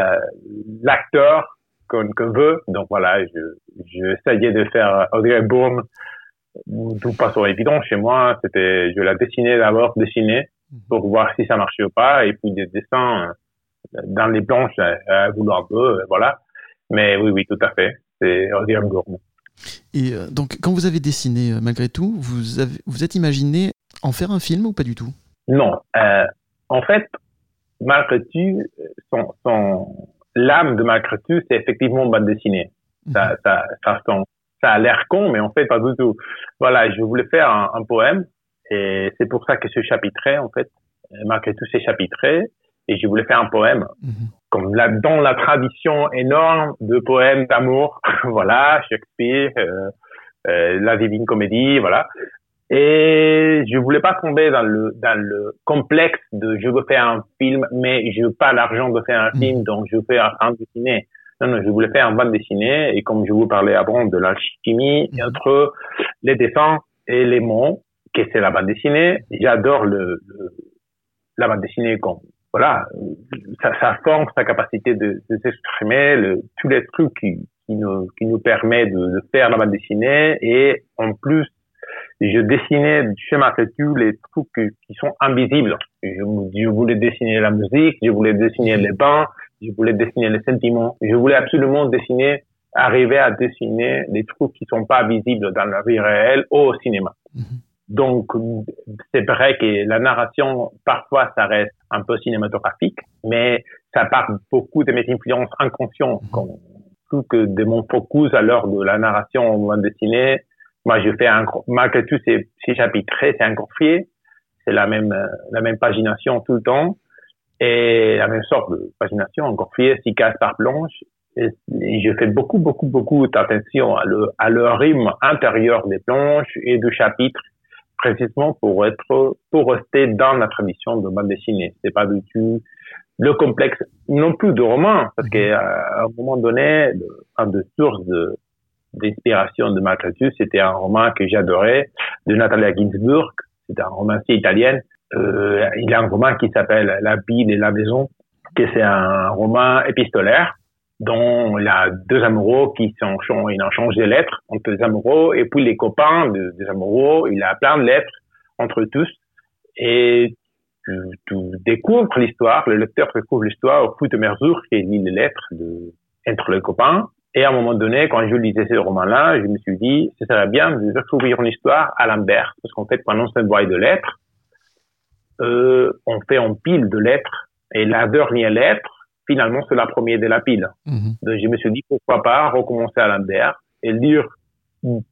l'acteur qu'on veut. Donc voilà, je, je de faire Audrey Hepburn tout façon évident chez moi. C'était, je la dessinais d'abord, dessiner pour voir si ça marchait ou pas, et puis des dessins euh, dans les planches à, vouloir un peu, euh, voilà. Mais oui, oui, tout à fait. C'est Audrey Hepburn.
Et euh, donc, quand vous avez dessiné malgré tout, vous avez, vous êtes imaginé en faire un film ou pas du tout?
Non. Euh, en fait, malgré tout, son, son, l'âme de malgré tout, c'est effectivement bande dessinée. Ça,
Mhm.
ça, ça, ça, ça a l'air con, mais en fait, pas du tout. Voilà, je voulais faire un, un poème, et c'est pour ça que ce chapitré, en fait, malgré tout, c'est chapitré, et je voulais faire un poème
Mhm.
comme la, dans la tradition énorme de poèmes d'amour, voilà, Shakespeare, euh, euh, la Divine Comédie, voilà. Et je voulais pas tomber dans le dans le complexe de je veux faire un film, mais je veux pas l'argent de faire un
Mhm.
film, donc je fais un bande dessinée. Non, non, je voulais faire un bande dessinée et comme je vous parlais avant de l'alchimie
Mhm.
entre les dessins et les mots, que c'est la bande dessinée. J'adore le, le- la bande dessinée comme voilà, sa, sa forme, sa capacité de, de s'exprimer, le, tous les trucs qui, qui nous, qui nous permet de, de faire la bande dessinée. Et en plus, je dessinais chez Marketu les trucs qui, sont invisibles. Je, je voulais dessiner la musique, je voulais dessiner les bains, je voulais dessiner les sentiments. Je voulais absolument dessiner, arriver à dessiner des trucs qui sont pas visibles dans la vie réelle ou au cinéma.
Mhm.
Donc, c'est vrai que la narration, parfois, ça reste un peu cinématographique, mais ça part beaucoup de mes influences inconscientes, comme tout que de mon focus à l'heure de la narration en bande dessinée. Moi, je fais un, malgré tout, ces, ces chapitrés, c'est un confié. C'est la même, euh, la même pagination tout le temps. Et la même sorte de pagination, un confié, six cases par planche. Et, et je fais beaucoup, beaucoup, beaucoup d'attention à le, à le rythme intérieur des planches et du chapitre précisément pour être, pour rester dans la tradition de bande dessinée. C'est pas du tout le complexe non plus de roman, parce qu'à un moment donné, un des sources de, d'inspiration de Maltratus, c'était un roman que j'adorais de Natalia Ginsburg. C'est un romancier italien. Euh, il y a un roman qui s'appelle La Bille et la maison, que c'est un roman épistolaire dont il y a deux amoureux qui sont, ils ont changé de lettres entre les amoureux et puis les copains de, des amoureux, il a plein de lettres entre tous et tu, tu découvres l'histoire, le lecteur découvre l'histoire au fur et à mesure qu'il lit les lettres de, entre les copains. Et à un moment donné, quand je lisais ce roman-là, je me suis dit, ce serait bien de découvrir une histoire à l'envers. Parce qu'en fait, pendant cette voie de lettres, euh, on fait un pile de lettres. Et la dernière lettre, finalement, c'est la première de la pile.
Mhm.
Donc, je me suis dit, pourquoi pas recommencer à l'envers et lire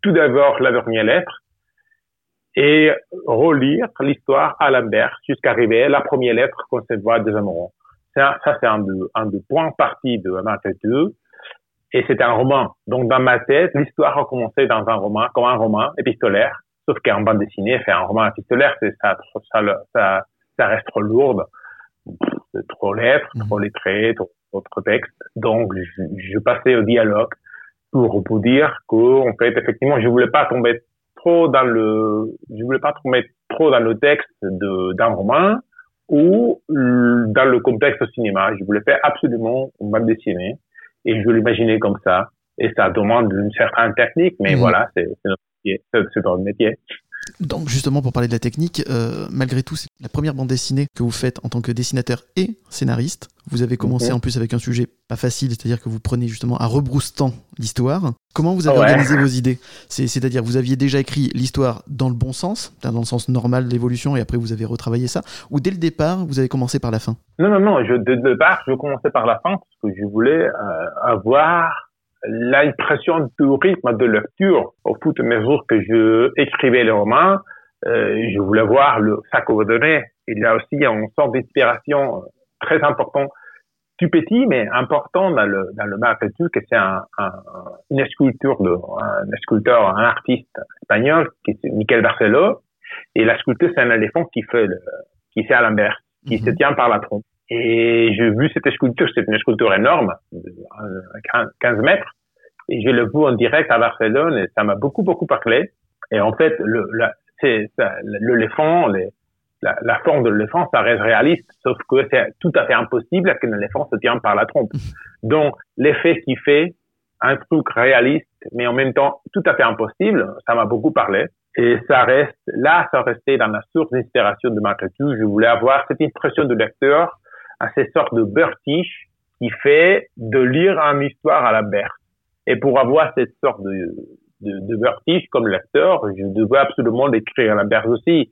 tout d'abord la dernière lettre et relire l'histoire à l'envers jusqu'à arriver à la première lettre qu'on se voit des amoureux. Ça, ça c'est un de, un de points partis de Martin 2. Et c'était un roman. Donc, dans ma tête, l'histoire a commencé dans un roman, comme un roman épistolaire. Sauf qu'en bande dessinée, faire un roman épistolaire, c'est ça, ça, ça, ça reste trop lourd. C'est trop lettres, trop lettré, trop, trop texte. Donc, je, je, passais au dialogue pour vous dire que, en fait, effectivement, je voulais pas tomber trop dans le, je voulais pas tomber trop dans le texte d'un roman ou dans le contexte au cinéma. Je voulais faire absolument une bande dessinée et je l'imaginais comme ça. Et ça demande une certaine technique, mais mmh. voilà, c'est, c'est notre métier.
Donc justement pour parler de la technique, euh, malgré tout c'est la première bande dessinée que vous faites en tant que dessinateur et scénariste. Vous avez commencé
Mhm.
en plus avec un sujet pas facile, c'est-à-dire que vous prenez justement à rebroustant l'histoire. Comment vous avez
Ouais.
organisé vos idées? C'est- C'est-à-dire vous aviez déjà écrit l'histoire dans le bon sens, dans le sens normal de l'évolution, et après vous avez retravaillé ça, ou dès le départ vous avez commencé par la fin?
Non, non, non. Je, de départ, je commençais par la fin parce que je voulais euh, avoir l'impression du rythme de lecture au fur et à mesure que je écrivais le roman. euh, je voulais voir le, ça que vous donnez. Il y a aussi une sorte d'inspiration euh, très importante, tout petit mais important dans le dans le marketing, que c'est un, un, une sculpture de un sculpteur, un artiste espagnol qui est Miquel Barcelo. Et la sculpture, c'est un éléphant qui fait le, qui fait à l'inverse, qui se tient par la trompe. Et j'ai vu cette sculpture, c'est une sculpture énorme, de euh, 15 mètres. Et je l'ai vu en direct à Barcelone et ça m'a beaucoup, beaucoup parlé. Et en fait, le, l'éléphant, la, la forme de l'éléphant, ça reste réaliste, sauf que c'est tout à fait impossible qu'un éléphant se tienne par la trompe. Donc, l'effet qui fait un truc réaliste, mais en même temps tout à fait impossible, ça m'a beaucoup parlé. Et ça reste, là, ça restait dans la source d'inspiration de ma lecture. Je voulais avoir cette impression de lecteur à ces sortes de vertige qui fait de lire une histoire à la berce. Et pour avoir cette sorte de, de, comme lecteur, je devais absolument l'écrire à la berce aussi.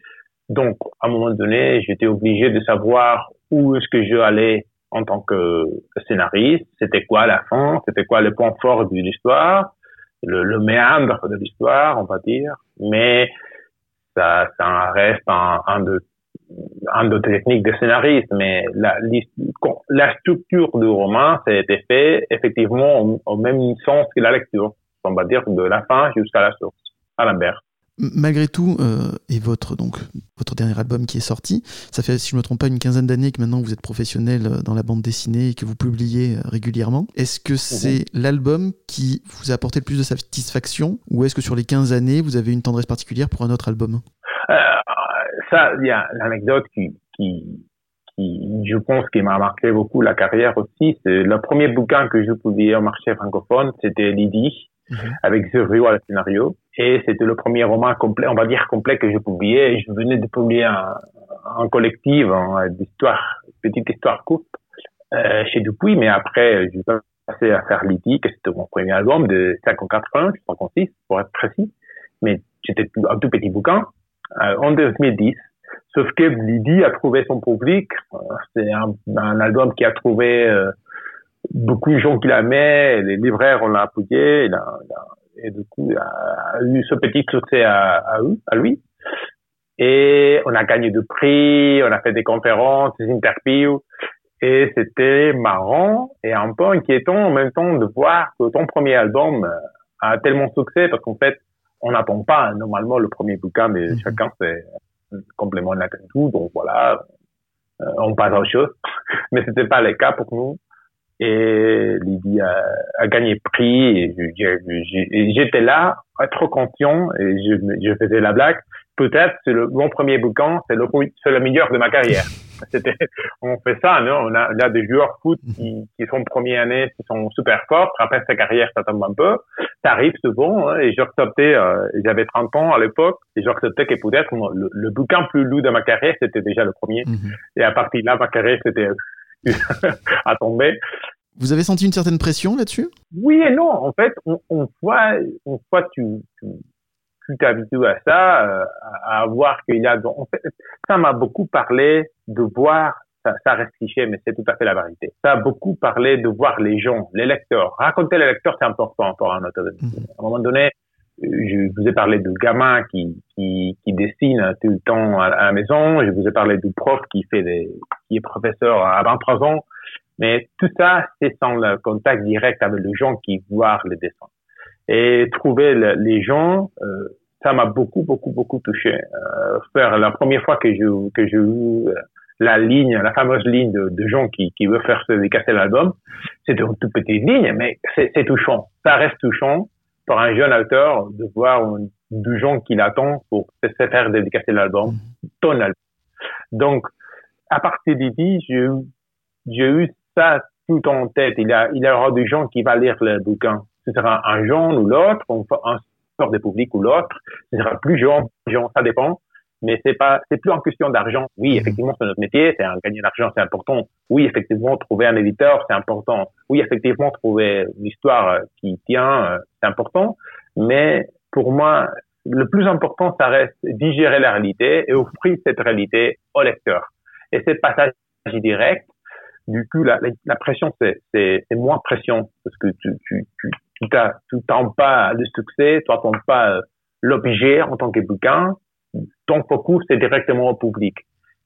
Donc, à un moment donné, j'étais obligé de savoir où est-ce que je allais en tant que scénariste, c'était quoi la fin, c'était quoi le point fort de l'histoire, le, méandre de l'histoire, on va dire. Mais ça, reste un de un de techniques de scénariste, mais la, la structure du roman, été fait effectivement au, au, même sens que la lecture, on va dire de la fin jusqu'à la source, à l'inverse.
Malgré tout, euh, et votre donc votre dernier album qui est sorti, ça fait si je me trompe pas une quinzaine d'années que maintenant vous êtes professionnel dans la bande dessinée et que vous publiez régulièrement. Est-ce que c'est mmh. l'album qui vous a apporté le plus de satisfaction ou est-ce que sur les 15 années vous avez une tendresse particulière pour un autre album?
Euh, Ça, il y a l'anecdote qui, qui qui, je pense, qui m'a marqué beaucoup la carrière aussi, c'est le premier bouquin que je publiais au marché francophone, c'était Lydie, mmh. avec Zuriot à le scénario. Et c'était le premier roman complet, on va dire complet que je publiais. Et je venais de publier un, un collectif hein, d'histoire, petite histoire courte, euh, chez Dupuis. Mais après, j'ai passé à faire Lydie, que c'était mon premier album de 54 ans, 56, pour être précis. Mais c'était un tout petit bouquin, en 2010. Sauf que Lydie a trouvé son public. C'est un, album qui a trouvé euh, beaucoup de gens qui l'aimaient. Les libraires, on l'a appuyé. Et du coup, il a, eu ce petit succès à, lui. Et on a gagné de prix, on a fait des conférences, des interviews. Et c'était marrant et un peu inquiétant en même temps de voir que ton premier album a tellement succès parce qu'en fait, on n'attend pas normalement le premier bouquin, mais mm -hmm. chacun c'est complément de la tout. Donc voilà, euh, on passe à autre chose. Mais c'était pas le cas pour nous. Et Lydie a, a gagné prix et j'étais là, trop conscient et je, je faisais la blague. Peut-être c'est le mon premier bouquin, c'est le c'est le meilleur de ma carrière. C'était, on fait ça, non? On a, y a des joueurs foot qui, qui sont première année, qui sont super forts. Après sa carrière, ça tombe un peu. Ça arrive souvent. Hein, et j'ai accepté, euh, j'avais 30 ans à l'époque, et j'ai accepté que peut-être le, le, bouquin plus lourd de ma carrière, c'était déjà le premier. Mm -hmm. Et à partir de là, ma carrière, c'était à tomber.
Vous avez senti une certaine pression là-dessus?
Oui et non. En fait, on, on voit, on voit tu, tu, tu t'habitues à ça, euh, à voir qu'il y a. En fait, ça m'a beaucoup parlé de voir. Ça, ça reste cliché, mais c'est tout à fait la vérité. Ça a beaucoup parlé de voir les gens, les lecteurs. Raconter les lecteurs, c'est important pour un auteur. Mm -hmm. À un moment donné, je vous ai parlé du gamin qui, qui, qui dessine tout le temps à, à la maison. Je vous ai parlé du prof qui fait des, qui est professeur à 23 ans. Mais tout ça, c'est sans le contact direct avec les gens qui voient les dessins. Et trouver le, les gens, euh, ça m'a beaucoup, beaucoup, beaucoup touché. Euh, faire la première fois que je que j'ai eu la ligne, la fameuse ligne de, de gens qui, qui veut faire se décasser l'album, c'était une toute petite ligne, mais c'est touchant. Ça reste touchant pour un jeune auteur de voir du gens qui l'attend pour se faire dédicacer l'album, ton album. Donc, à partir d'ici, j'ai eu, j'ai eu ça tout en tête. Il y, a, il y aura des gens qui vont lire le bouquin. Ce sera un genre ou l'autre. On, sorte de public ou l'autre. Ce sera plus jeune, jeune, ça dépend. Mais c'est pas, c'est plus en question d'argent. Oui, effectivement, c'est notre métier, c'est un gagner de l'argent, c'est important. Oui, effectivement, trouver un éditeur, c'est important. Oui, effectivement, trouver une histoire qui tient, c'est important. Mais pour moi, le plus important, ça reste digérer la réalité et offrir cette réalité au lecteur. Et ce passage direct, du coup, la, la pression, c'est moins pression parce que tu, tu, tu, tu t'attends pas le succès, tu n'attends pas l'objet en tant que bouquin. Ton focus, c'est directement au public.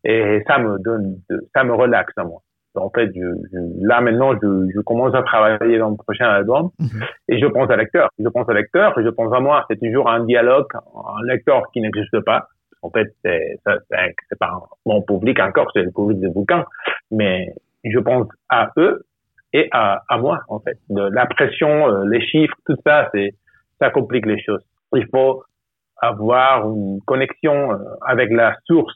Et ça me donne, ça me relaxe à moi. En fait, je, là maintenant, je, je, commence à travailler dans le prochain album mhm. et je pense à lecteur. Je pense à lecteur et je pense à moi. C'est toujours un dialogue, un lecteur qui n'existe pas. En fait, c'est pas mon public encore, c'est le public de bouquin. Mais je pense à eux et à, à moi, en fait. La pression, euh, les chiffres, tout ça, ça complique les choses. Il faut avoir une connexion euh, avec la source.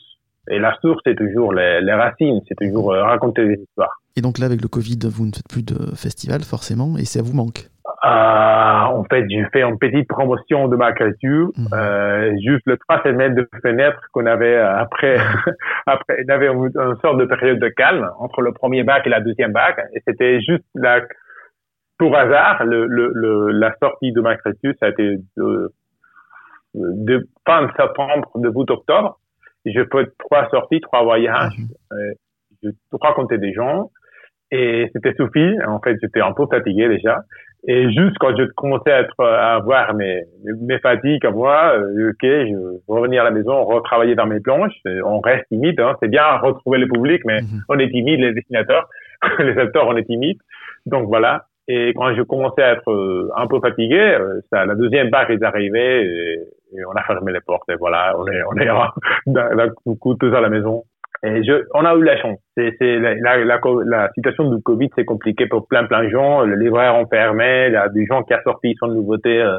Et la source, c'est toujours les, les racines, c'est toujours euh, raconter des histoires.
Et donc là, avec le Covid, vous ne faites plus de festival, forcément, et ça vous manque
en fait, j'ai fait une petite promotion de ma culture, euh, juste le trois semaines de fenêtre qu'on avait après, après, il y avait une, sorte de période de calme entre le premier bac et la deuxième bac, et c'était juste la, pour hasard, le, le, la sortie de ma culture, ça a été de, de fin de septembre, début d'octobre. Je fais trois sorties, trois voyages, euh, je racontais des gens, et c'était suffi. En fait, j'étais un peu fatigué déjà. Et juste quand je commençais à, être, à avoir mes, mes fatigues à moi, euh, ok, je vais revenir à la maison, retravailler dans mes planches. On reste timide, hein. c'est bien retrouver le public, mais mhm. on est timide, les dessinateurs, les acteurs, on est timide. Donc voilà. Et quand je commençais à être euh, un peu fatigué, euh, ça, la deuxième barre est arrivée et, et, on a fermé les portes. Et voilà, on est, on est d'un coup tous à la maison. Et je, on a eu la chance. C'est, la, la, la, la, situation du Covid, c'est compliqué pour plein plein de gens. Le libraire ont fermé. Il y a des gens qui ont sorti son nouveauté euh,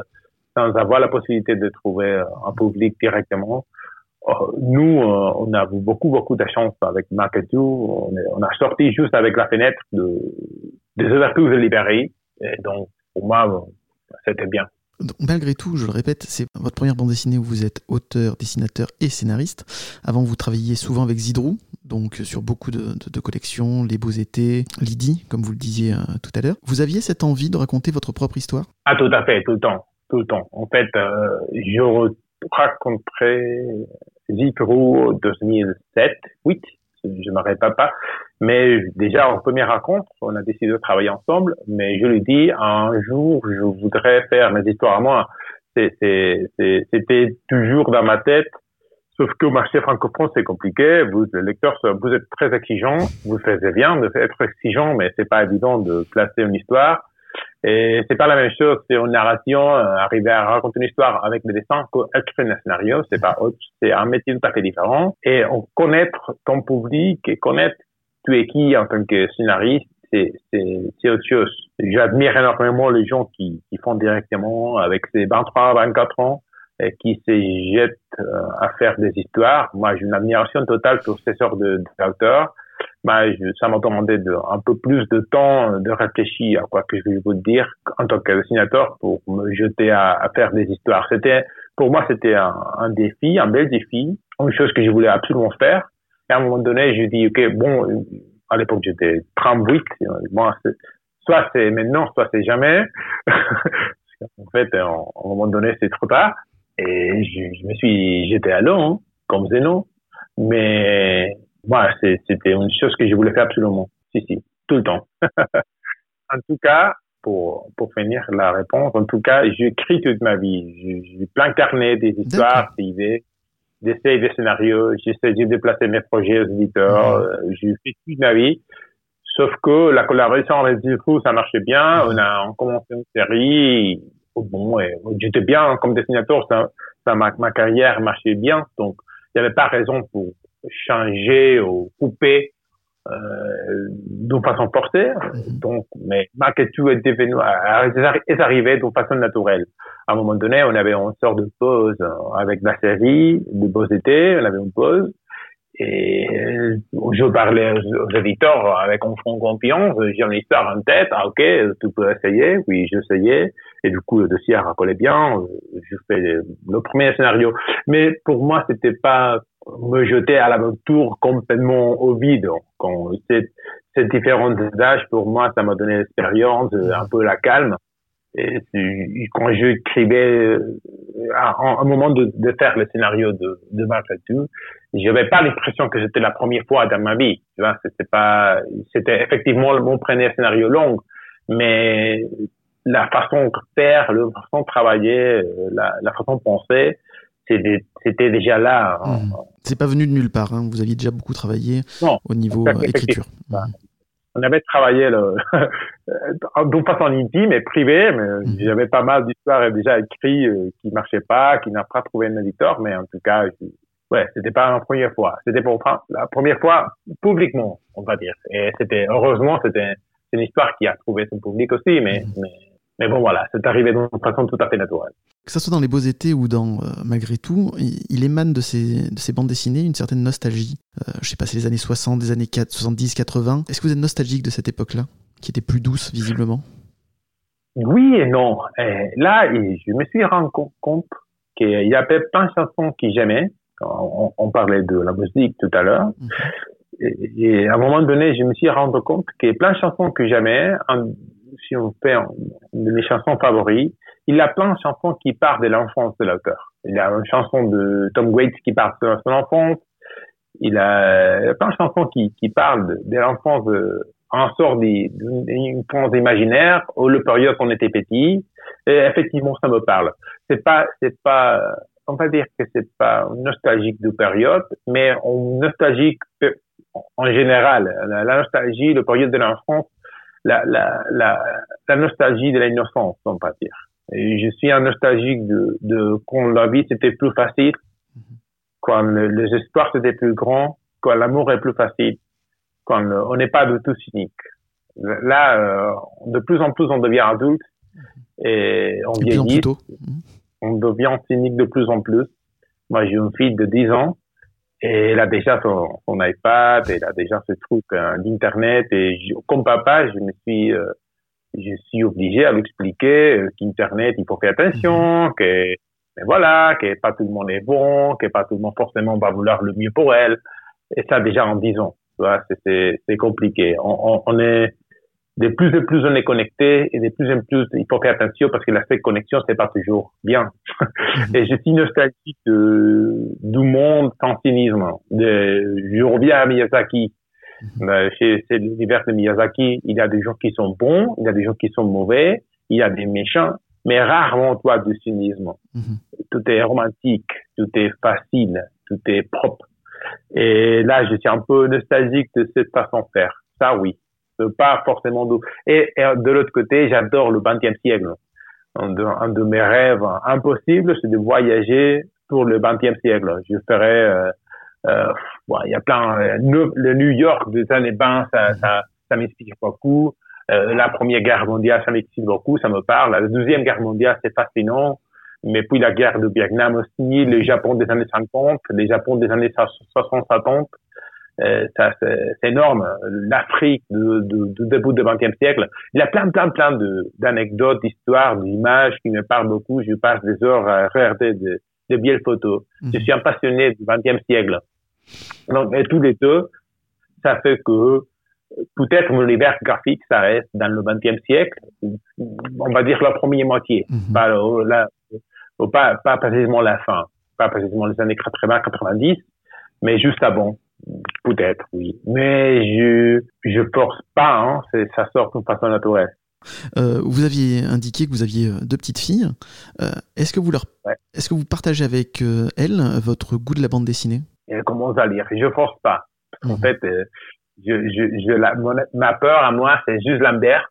sans avoir la possibilité de trouver euh, un public directement. Euh, nous, on a beaucoup beaucoup de chance avec Marketou. On, on, a sorti juste avec la fenêtre de, des ouvertures de librairie. Et donc, pour moi, c'était bien.
Malgré tout, je le répète, c'est votre première bande dessinée où vous êtes auteur, dessinateur et scénariste. Avant, vous travailliez souvent avec Zidrou, donc sur beaucoup de, collections, Les Beaux Étés, Lydie, comme vous le disiez euh, tout à l'heure. Vous aviez cette envie de raconter votre propre histoire?
Ah, tout à fait, tout le temps. Tout le temps. En fait, euh, je raconterai Zidrou 2007, 8, je m'arrête pas. Mais déjà, en première rencontre, on a décidé de travailler ensemble. Mais je lui dis, un jour, je voudrais faire mes histoires à moi. C'était toujours dans ma tête. Sauf que au marché francophone, c'est compliqué. Vous, le lecteur, vous êtes très exigeant. Vous faites bien de être exigeant, mais c'est pas évident de placer une histoire. Et c'est pas la même chose, c'est une narration, euh, arriver à raconter une histoire avec des dessins qu'écrire un scénario, c'est pas autre, c'est un métier tout à fait différent. Et on connaître ton public et connaître tu es qui en tant que scénariste, c'est, c'est, autre chose. J'admire énormément les gens qui, qui font directement avec ses 23, 24 ans, et qui se jettent euh, à faire des histoires. Moi, j'ai une admiration totale pour ces sortes d'auteurs bah, ça m'a demandé de, un peu plus de temps de réfléchir à quoi que je vais vous dire en tant que dessinateur pour me jeter à, faire des histoires. C'était, pour moi, c'était un, défi, un bel défi, une chose que je voulais absolument faire. Et à un moment donné, je dis, OK, bon, à l'époque, j'étais 38. Moi, soit c'est maintenant, soit c'est jamais. en fait, à un moment donné, c'est trop tard. Et je, me suis, j'étais à l'eau, hein, comme Zeno. Mais moi, c'était une chose que je voulais faire absolument. Si, si, tout le temps. en tout cas, pour, pour finir la réponse, en tout cas, j'écris toute ma vie. J'ai plein carnet des histoires privées, d'essayer des scénarios, j'essaie de déplacer mes projets aux éditeurs, euh, j'ai fait toute ma vie. Sauf que la collaboration avec Zilfou, ça marchait bien. On a on commencé une série. Bon, j'étais bien comme dessinateur, ça, ça ma, ma carrière marchait bien. Donc, il n'y avait pas raison pour changer ou couper euh, d'une façon forcée. Mhm. Donc, mais tout est devenu, est arrivé d'une façon naturelle. À un moment donné, on avait une sorte de pause avec la série, de beaux étés, on avait une pause. Et je parlais aux, éditeurs avec un front confiance, j'ai une histoire en tête, ah, ok, tu peux essayer, oui, j'essayais. Et du coup, le dossier a racolé bien. Je fais le premier scénario. Mais pour moi, c'était pas me jeter à l'aventure complètement au vide. Quand ces, différents âges, pour moi, ça m'a donné l'expérience, un peu la calme. Quand j'écrivais, à un moment de, de, faire le scénario de, de je j'avais pas l'impression que c'était la première fois dans ma vie. Tu vois, c'était pas, c'était effectivement mon premier scénario long, mais la façon de faire, la façon de travailler, la, la façon de penser, c'était déjà là.
Mmh. C'est pas venu de nulle part. Hein. Vous aviez déjà beaucoup travaillé au niveau euh, écriture. Mmh.
On avait travaillé le, d'une façon intime et privée, mais mmh. j'avais pas mal d'histoires déjà écrites euh, qui marchaient pas, qui n'a pas trouvé un éditeur, mais en tout cas, ouais, c'était pas la première fois. C'était pour la première fois publiquement, on va dire. Et c'était heureusement, c'était une histoire qui a trouvé son public aussi, mais, mais mais bon, voilà, c'est arrivé d'une façon tout à fait naturelle.
Que ce soit dans Les Beaux Étés ou dans euh, Malgré tout, il, émane de ces, de ces bandes dessinées une certaine nostalgie. Euh, je sais pas, c'est les années 60, des années 70, 80. Est-ce que vous êtes nostalgique de cette époque-là, qui était plus douce, visiblement?
Oui et non. là, je me suis rendu compte qu'il y avait plein de chansons que j'aimais. On, parlait de la musique tout à l'heure. Mhm. Et, à un moment donné, je me suis rendu compte qu'il y a plein de chansons que j'aimais, si on fait de mes chansons favoris, il a plein de chansons qui parlent de l'enfance de l'auteur. Il a une chanson de Tom Waits qui parle de son enfance. Il a plein de chansons qui, parlent de, l'enfance en sort d'une enfance imaginaire ou le période qu'on était petit. Et effectivement, ça me parle. C'est pas, c'est pas, on va dire que c'est pas nostalgique de période, mais on nostalgique en général. La, la nostalgie, le période de l'enfance, la, la, la, la nostalgie de l'innocence, on va dire. Et je suis un nostalgique de, de quand la vie c'était plus facile, mhm. quand les espoirs c'était plus grands, quand l'amour est plus facile, quand on n'est pas du tout cynique. Là, euh, de plus en plus, on devient adulte mhm. et on vieillit. Mhm. On devient cynique de plus en plus. Moi, j'ai une fille de 10 ans et elle a déjà son, son iPad, elle a déjà ce truc euh, d'internet. Et comme papa, je me suis, euh, je suis obligé à l'expliquer euh, qu'internet, il faut faire attention, mhm. que mais voilà, que pas tout le monde est bon, que pas tout le monde forcément va vouloir le mieux pour elle. Et ça déjà en 10 ans, c'est compliqué. On, on, on, est de plus en plus on est connecté et de plus en plus il faut faire attention parce que l'aspect connexion c'est pas toujours bien. Mhm. et je suis nostalgique de, du monde sans cynisme. De, je reviens à Miyazaki. Mhm. Euh, chez, l'univers de Miyazaki, il y a des gens qui sont bons, il y a des gens qui sont mauvais, il y a des méchants, mais rarement toi du cynisme. Mhm. Tout est romantique, tout est facile, tout est propre. Et là, je suis un peu nostalgique de cette façon de faire. Ça, oui pas forcément d'eau. Et, de l'autre côté, j'adore le 20e siècle. Un de, mes rêves impossibles, c'est de voyager pour le 20e siècle. Je ferais, euh, euh, il y a plein, euh, le New York des années 20, ça, ça, ça m'inspire beaucoup. Euh, la première guerre mondiale, ça m'excite beaucoup, ça me parle. La deuxième guerre mondiale, c'est fascinant. Mais puis la guerre de Vietnam aussi, le Japon des années 50, le Japon des années 60-70, euh, c'est énorme. L'Afrique du début du XXe siècle, il y a plein, plein, plein d'anecdotes, d'histoires, d'images qui me parlent beaucoup. Je passe des heures à regarder de, de belles photos. Je mhm. suis un passionné du XXe siècle. Donc, et tous les deux, ça fait que peut-être mon univers graphique s'arrête dans le XXe siècle, on va dire la première moitié, mhm. pas, la, pas, pas précisément la fin, pas précisément les années 80-90, mais juste avant. Peut-être, oui. Mais je je force pas, hein, ça sort de façon naturelle.
Euh, vous aviez indiqué que vous aviez euh, deux petites filles. Euh, est-ce que vous leur, est-ce que vous partagez avec euh, elles votre goût de la bande dessinée?
Elle commence à lire. Je force pas. En mhm. fait, je, je, je la, ma peur à moi, c'est juste Lambert,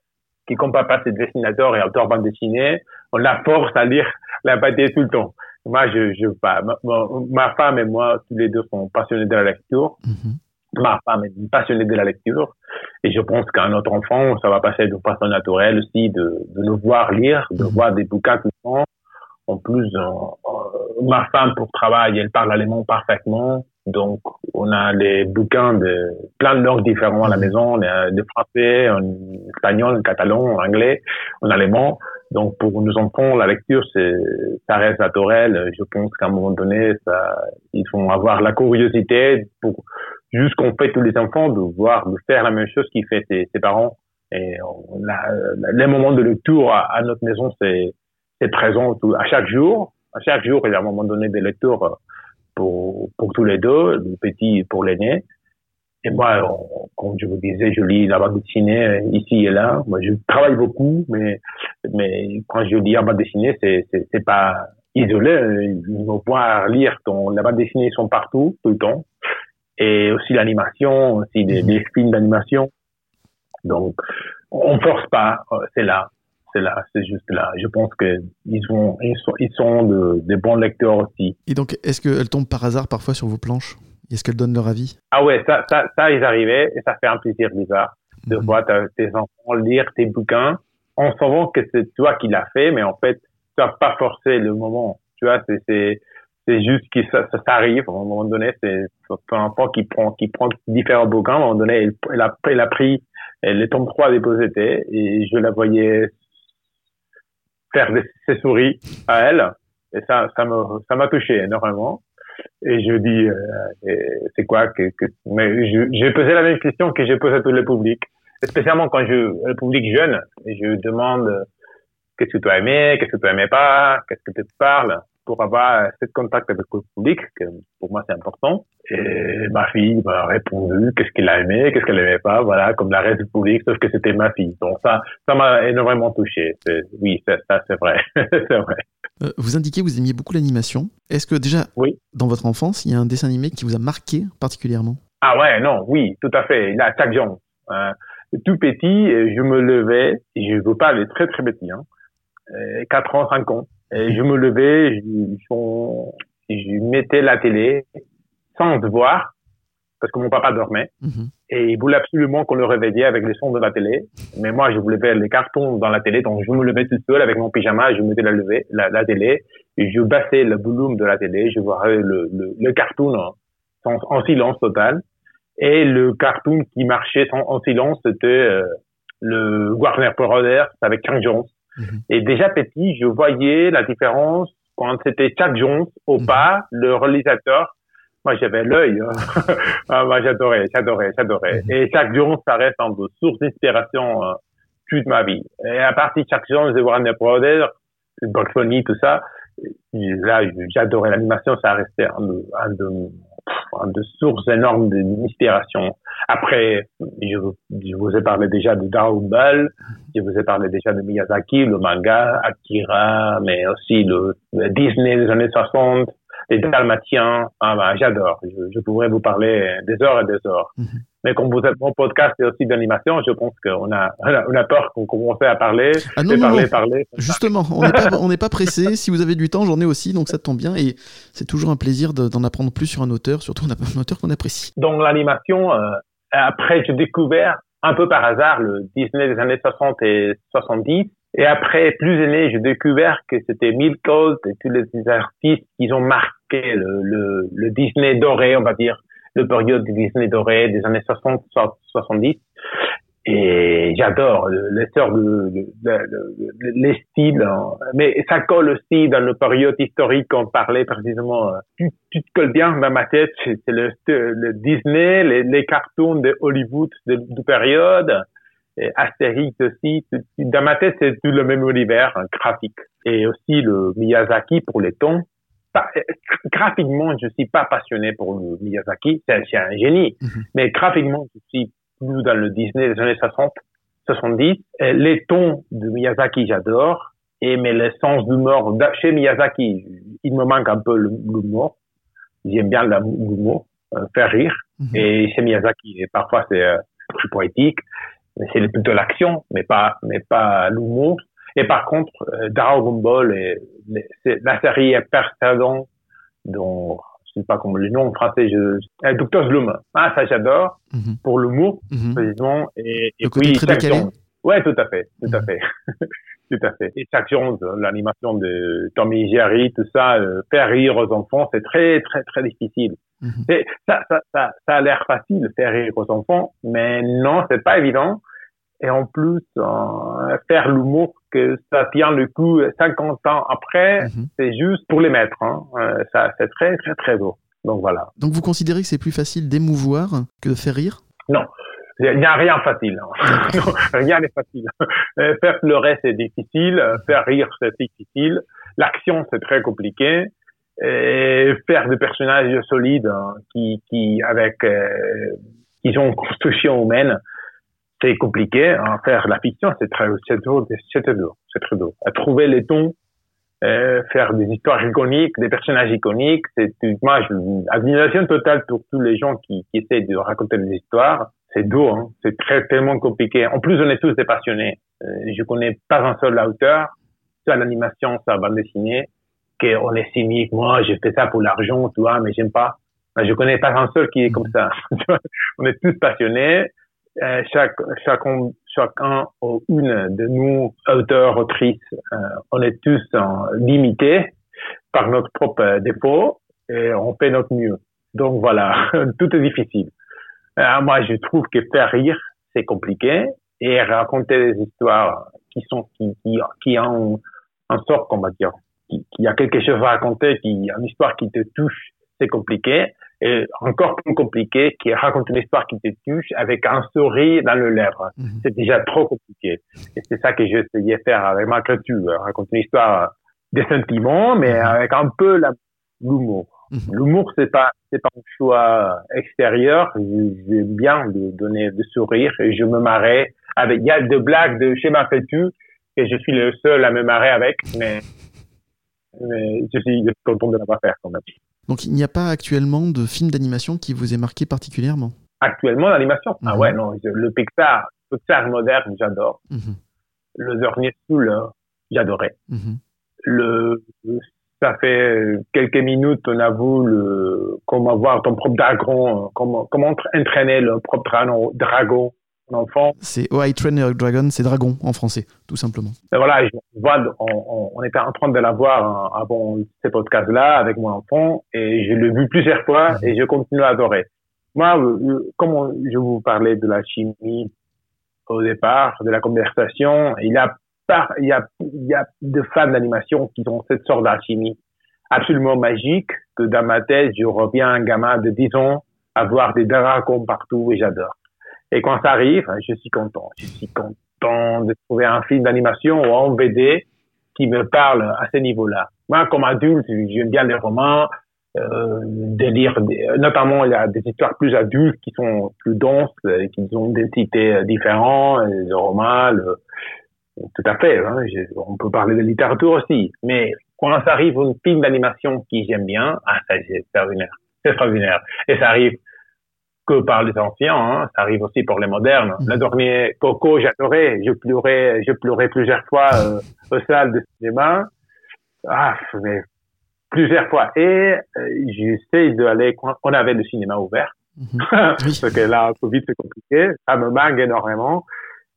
qui comme papa c'est dessinateur et auteur bande dessinée, on la force à lire la BD tout le temps. Moi, je, je pas. Ma, femme et moi, tous les deux sont passionnés de la lecture. Mm-hmm. Ma femme est passionnée de la lecture. Et je pense qu'à notre enfant, ça va passer de façon naturelle aussi de, de nous voir lire, de mm-hmm. voir des bouquins tout le temps. En plus, euh, ma femme, pour travail, elle parle allemand parfaitement. Donc, on a les bouquins de plein de langues différentes à la mm-hmm. maison. On a des français, en espagnol, en catalan, en anglais, en allemand. Donc pour nos enfants, la lecture, ça reste naturel. Je pense qu'à un moment donné, ça, ils vont avoir la curiosité pour juste qu'on fait tous les enfants de voir, de faire la même chose qu'ils fait ses, ses, parents. Et on les moments de lecture à, à notre maison, c'est c'est présent à chaque jour. À chaque jour, il y a un moment donné des lectures pour pour tous les deux, le petit pour l'aîné. Et moi, comme je vous disais, je lis la bande dessinée ici et là. Moi, je travaille beaucoup, mais mais quand je lis la bande dessinée, c'est c'est c'est pas isolé. Ils vont pouvoir lire ton la bande dessinée ils sont partout tout le temps, et aussi l'animation, aussi des, des films d'animation. Donc, on force pas, c'est là, c'est là, c'est juste là. Je pense que ils sont ils sont ils sont de, de bons lecteurs aussi.
Et donc, est-ce qu'elles tombent par hasard parfois sur vos planches? Est-ce qu'elles donnent leur avis?
Ah ouais, ça, ça, ça, ils arrivaient et ça fait un plaisir bizarre de
Mhm.
voir tes enfants lire tes bouquins en savant que c'est toi qui l'as fait, mais en fait, tu n'as pas forcé le moment. Tu vois, c'est, c'est, c'est juste que ça, ça, ça arrive. À un moment donné, c'est un enfant qui prend, qui prend différents bouquins. À un moment donné, elle, elle a, elle a pris euh, le tome 3 des Beaux-Étés et je la voyais faire des, ses souris à elle. Et ça, ça me, ça m'a touché énormément. Et je dis, euh, c'est quoi que, que mais je, j'ai posé la même question que j'ai posée à tout le public, spécialement quand je, le public jeune, et je demande euh, qu'est-ce que tu as aimé, qu'est-ce que tu aimais pas, qu'est-ce que tu te parles, pour avoir ce contact avec le public, que pour moi c'est important. Et ma fille m'a répondu qu'est-ce qu'elle a aimé, qu'est-ce qu'elle aimait pas, voilà, comme la reste du public, sauf que c'était ma fille. Donc ça, ça m'a énormément touché. Oui, ça, ça, c'est vrai, c'est vrai.
Euh, Vous indiquez que vous aimiez beaucoup l'animation. Est-ce que déjà,
Oui.
dans votre enfance, il y a un dessin animé qui vous a marqué particulièrement?
Ah ouais, non, oui, tout à fait. Là, chaque jour. Euh, tout petit, euh, je me levais, je veux pas aller très très petit, hein, euh, 4 ans, 5 ans, et je me levais, je, je, je mettais la télé sans devoir, parce que mon papa dormait,
Mhm.
et il voulait absolument qu'on le réveillait avec les sons de la télé. Mais moi, je voulais faire les cartons dans la télé, donc je me levais tout seul avec mon pyjama, je mettais la, levée, la, la télé, et je baissais le volume de la télé, je voyais le, le, le cartoon en, en, en silence total. Et le cartoon qui marchait en, en silence, c'était euh, le Warner Brothers avec Chuck Jones.
Mhm.
Et déjà petit, je voyais la différence quand c'était Chuck Jones au pas, le réalisateur. Moi, j'avais l'œil. hein. ah, moi, j'adorais, j'adorais, j'adorais.
Mhm.
Et Chuck Jones, ça reste une de source d'inspiration euh, toute ma vie. Et à partir de Chuck Jones et Warner Brothers, Bugs Bunny, tout ça, là, j'adorais l'animation. Ça restait un de, un de, de sources énormes d'inspiration. Après, je, vous- ai parlé déjà de Dragon Ball, je vous ai parlé déjà de Miyazaki, le manga, Akira, mais aussi le, Disney des années 60, les Dalmatiens. Ah, ben, j'adore. Je, je pourrais vous parler des heures et des heures.
Mhm.
Mais comme vous êtes mon podcast et aussi d'animation, je pense qu'on a, on a, peur qu'on commence à parler,
Ah non,
parler,
non.
parler.
Justement, on n'est pas, on pas pressé. Si vous avez du temps, j'en ai aussi, donc ça tombe bien. Et c'est toujours un plaisir de- d'en apprendre plus sur un auteur, surtout un, un auteur qu'on apprécie.
dans l'animation, euh, après, j'ai découvert un peu par hasard le Disney des années 60 et 70. Et après, plus aîné, j'ai découvert que c'était Milk et tous les artistes qui ont marqué le, le, le Disney doré, on va dire, le période du Disney doré des années 60, 70. Et j'adore le- les sortes de, de- de- de- les styles, hein. mais ça colle aussi dans le période historique qu'on parlait précisément. euh, Tu, tu te colles bien dans ma tête, c'est le, le Disney, les, les cartoons de Hollywood de, de période, et Astérix aussi. Dans ma tête, c'est tout le même univers hein, graphique. Et aussi le Miyazaki pour les tons. Pas- euh, graphiquement, je suis pas passionné pour Miyazaki, c'est un génie.
Mhm.
Mais graphiquement, je suis plus dans le Disney des années 60, 70. Et les tons de Miyazaki, j'adore. Et mais le sens d'humour chez Miyazaki, il me manque un peu l'humour. J'aime bien l'humour, euh, faire rire.
Mhm.
Et chez Miyazaki, et parfois c'est euh, plus poétique, mais c'est plutôt l'action, mais pas, mais pas l'humour. Et par contre, euh, Dragon Ball, les- c'est- la série est précédente, dont je sais pas comment le nom en français, je, euh, Dr. Slum. Ah, ça j'adore,
Mhm.
pour l'humour,
Mhm.
précisément. Et, et
Le côté très.
Ouais, tout à fait, tout à
Mhm.
fait. tout à fait. Et Chuck Jones, l'animation de Tommy Jerry, tout ça, euh, faire rire aux enfants, c'est très, très, très difficile.
Mhm.
C'est- Ça, ça, ça, ça a l'air facile, faire rire aux enfants, mais non, c'est pas évident. Et en plus, euh, faire l'humour que ça tient le coup 50 ans après,
Mhm.
c'est juste pour les maîtres. Hein. Euh, ça, c'est très, très, très beau. Donc voilà.
Donc vous considérez que c'est plus facile d'émouvoir que de faire rire?
Il n'y a rien facile. hein. Non, rien n'est facile. Euh, Faire pleurer, c'est difficile. Faire rire, c'est difficile. L'action, c'est très compliqué. Et faire des personnages solides hein, qui, qui, avec, euh, qui ont une construction humaine, c'est compliqué. Hein. Faire la fiction, c'est très, c'est dur, c'est très dur, c'est très dur. À trouver les tons, euh, faire des histoires iconiques, des personnages iconiques, c'est une, je- une admiration totale pour tous les gens qui, qui essaient de raconter des histoires. C'est dur, hein. c'est très tellement compliqué. En plus, on est tous des passionnés. Euh, je connais pas un seul auteur, soit l'animation, soit la bande dessinée, qu'on est cynique. Moi, j'ai fait ça pour l'argent, tu vois, mais j'aime pas. Je connais pas un seul qui est comme ça. Tu vois, on est tous passionnés. Euh, chaque, chacun, chacun ou une de nous, auteurs, autrices, euh, on est tous limités par notre propre défaut et on fait notre mieux. Donc voilà, tout est difficile. Euh, moi, je trouve que faire rire, c'est compliqué et raconter des histoires qui sont qui qui, qui ont un sort, on va dire, qui, qui a quelque chose à raconter, qui une histoire qui te touche, c'est compliqué. Et encore plus compliqué, qui raconte une histoire qui te touche avec un sourire dans le lèvre.
Mhm.
C'est déjà trop compliqué. Et c'est ça que j'ai essayé de faire avec ma créature, raconter une histoire des sentiments, mais avec un peu l'humour.
Mhm.
L'humour, c'est pas, c'est pas un choix extérieur. J'aime bien de donner de sourire et je me marrais avec, il y a des blagues de chez ma créature et je suis le seul à me marrer avec, mais, mais je suis content de l'avoir fait quand même.
Donc il n'y a pas actuellement de film d'animation qui vous ait marqué particulièrement
Actuellement, l'animation. Ah
Mhm.
ouais, non, je- le Pixar, Pixar moderne, j'adore.
Mhm.
Le dernier Soul, euh, j'adorais.
Mhm.
Le, ça fait quelques minutes, on avoue le, comment voir ton propre dragon, euh, comment, comment tra- entraîner le propre dragon, enfant.
C'est Oh I Train Your Dragon, c'est Dragon en français, tout simplement.
Et voilà, on, on, on était en train de la voir hein, avant ces podcasts-là avec mon enfant et je l'ai vu plusieurs fois et je continue à adorer. Moi, euh, comme on- je vous parlais de la chimie au départ, de la conversation, il y a par, il y a, il y a des fans d'animation qui ont cette sorte d'alchimie absolument magique que dans ma tête, je reviens un gamin de 10 ans à voir des dragons partout et j'adore. Et quand ça arrive, je suis content. Je suis content de trouver un film d'animation ou en BD qui me parle à ce niveau-là. Moi, comme adulte, j'aime bien les romans, euh, de lire, des- notamment il y a des histoires plus adultes qui sont plus denses, euh, qui ont une identité euh, différente, euh, le roman, le- tout à fait. Hein, on peut parler de littérature aussi, mais quand ça arrive un film d'animation qui j'aime bien, ah c'est extraordinaire, c'est extraordinaire. Et ça arrive que par les anciens, hein, ça arrive aussi pour les modernes.
Mhm.
Le dernier Coco, j'adorais, je pleurais, je pleurais plusieurs fois euh, au salle de cinéma. Ah, mais plusieurs fois. Et euh, j'essaie d'aller quand on avait le cinéma ouvert.
Mhm.
Parce que là, Covid, c'est compliqué. Ça me manque énormément.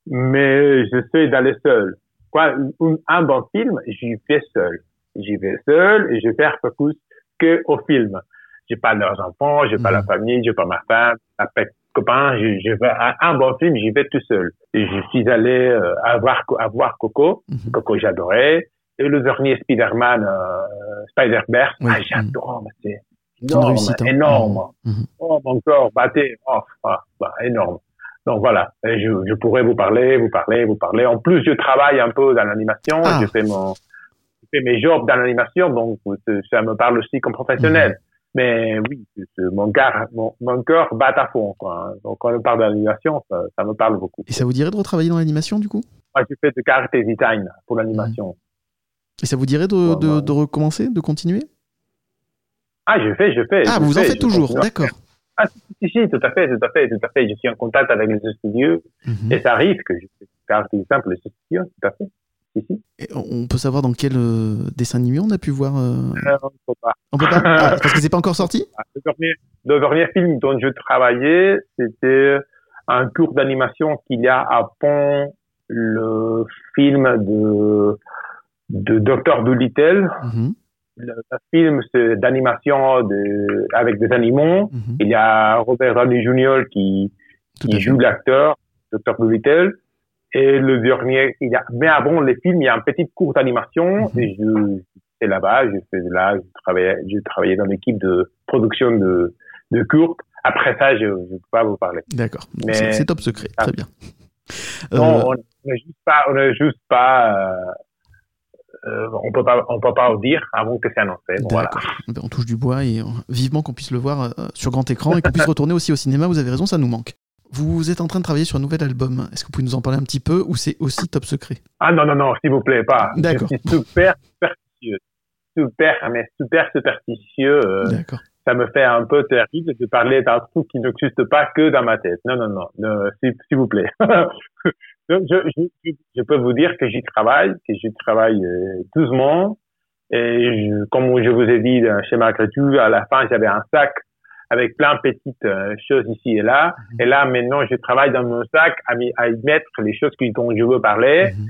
Mais j'essaie d'aller seul. Quoi, un, un bon film, j'y vais seul. J'y vais seul et je fais focus que au film. J'ai pas leurs enfants, j'ai pas
Mhm.
la famille, j'ai pas ma femme, pas de copains. Je, je vais à un bon film, j'y vais tout seul. Et je suis allé euh, à voir, à voir Coco.
Mhm.
Coco, j'adorais. Et le dernier Spider-Man, euh, Spider-Verse,
Oui.
ah, j'adore, mais c'est énorme,
hein.
énorme.
Mhm.
Oh, mon corps battait, oh, ah, bah, énorme. Donc voilà, Et je, je pourrais vous parler, vous parler, vous parler. En plus, je travaille un peu dans l'animation,
Ah.
je fais mon, je fais mes jobs dans l'animation, donc c'est- ça me parle aussi comme professionnel. Mais oui, mon cœur, mon, mon cœur bat à fond, quoi. hein. Donc quand on parle d'animation, ça, ça me parle beaucoup.
Et ça vous dirait de retravailler dans l'animation du coup?
Moi, je fais de character design pour l'animation.
Et ça vous dirait de,
Ouais,
de-
ouais.
de recommencer, de continuer?
Ah, je fais, je fais.
Ah,
je
vous en faites toujours, d'accord.
Ah, si, si, si, tout à fait, tout à fait, tout à fait. Je suis en contact avec les studios
Mhm.
et ça arrive que je fais design pour les studios, tout à fait.
Et on peut savoir dans quel euh, dessin animé on a pu voir euh,
Euh, on peut pas.
On peut pas Ah, Parce que c'est pas encore sorti?
Le dernier, le dernier film dont je travaillais, c'était un cours d'animation qu'il y a avant le film de, de Dr. Dolittle.
Mhm,
Le, le film, c'est d'animation de, avec des animaux.
mhm.
Il y a Robert Downey Jr. qui,
à
joue l'acteur, Dr. Dolittle. Et le dernier, il y a, mais avant les films, il y a une petite courte d'animation.
Mhm.
Et je, c'est là-bas, je fais là, je travaillais, je travaillais dans l'équipe de production de, de courtes. Après ça, je ne peux pas vous parler.
D'accord. C'est c'est top secret.
Ah.
Très bien.
Non,
Euh,
on n'est juste pas, on n'est juste pas, euh, euh, on peut pas, on peut pas le dire avant que c'est annoncé. Bon, voilà.
D'accord. Ben, on touche du bois et vivement qu'on puisse le voir euh, sur grand écran et qu'on puisse retourner aussi au cinéma. Vous avez raison, ça nous manque. Vous êtes en train de travailler sur un nouvel album. Est-ce que vous pouvez nous en parler un petit peu ou c'est aussi top secret?
Ah non, non, non, s'il vous plaît, pas.
D'accord.
Je suis super superstitieux. Super, mais super superstitieux. euh,
D'accord.
ça me fait un peu terrible de parler d'un truc qui n'existe pas que dans ma tête. Non, non, non, non, s'il vous plaît. je, je, je, peux vous dire que j'y travaille, que j'y travaille euh, doucement. Et je- comme je vous ai dit dans- chez Macretu, à la fin, j'avais un sac avec plein de petites euh, choses ici et là. Et là, maintenant, je travaille dans mon sac à, y mettre les choses dont je veux parler.
Mhm.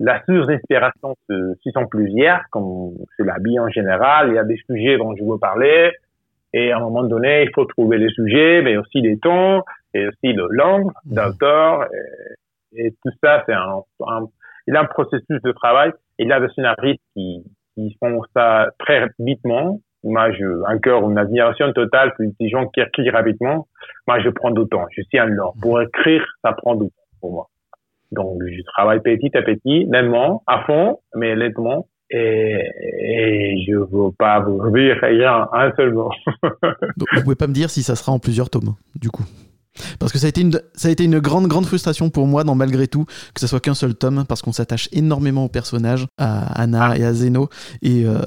La source d'inspiration, ce ce sont plusieurs, comme c'est la vie en général. Il y a des sujets dont je veux parler. Et à un moment donné, il faut trouver les sujets, mais aussi les tons, et aussi le langue
Mhm.
d'auteur. Et, et tout ça, c'est un, un- il a un processus de travail. Il y a des scénaristes qui, qui font ça très rapidement. Moi, je, encore une admiration totale pour des gens qui écrivent rapidement. Moi, je prends du temps. Je suis un lent. Pour écrire, ça prend du temps pour moi. Donc, je travaille petit à petit, lentement, à fond, mais lentement. Et, et je veux pas vous dire rien, un seul mot.
Donc, vous pouvez pas me dire si ça sera en plusieurs tomes, du coup? Parce que ça a été une, ça a été une grande, grande frustration pour moi, dans malgré tout, que ça soit qu'un seul tome, parce qu'on s'attache énormément aux personnages, à Anna et à Zeno. Et euh,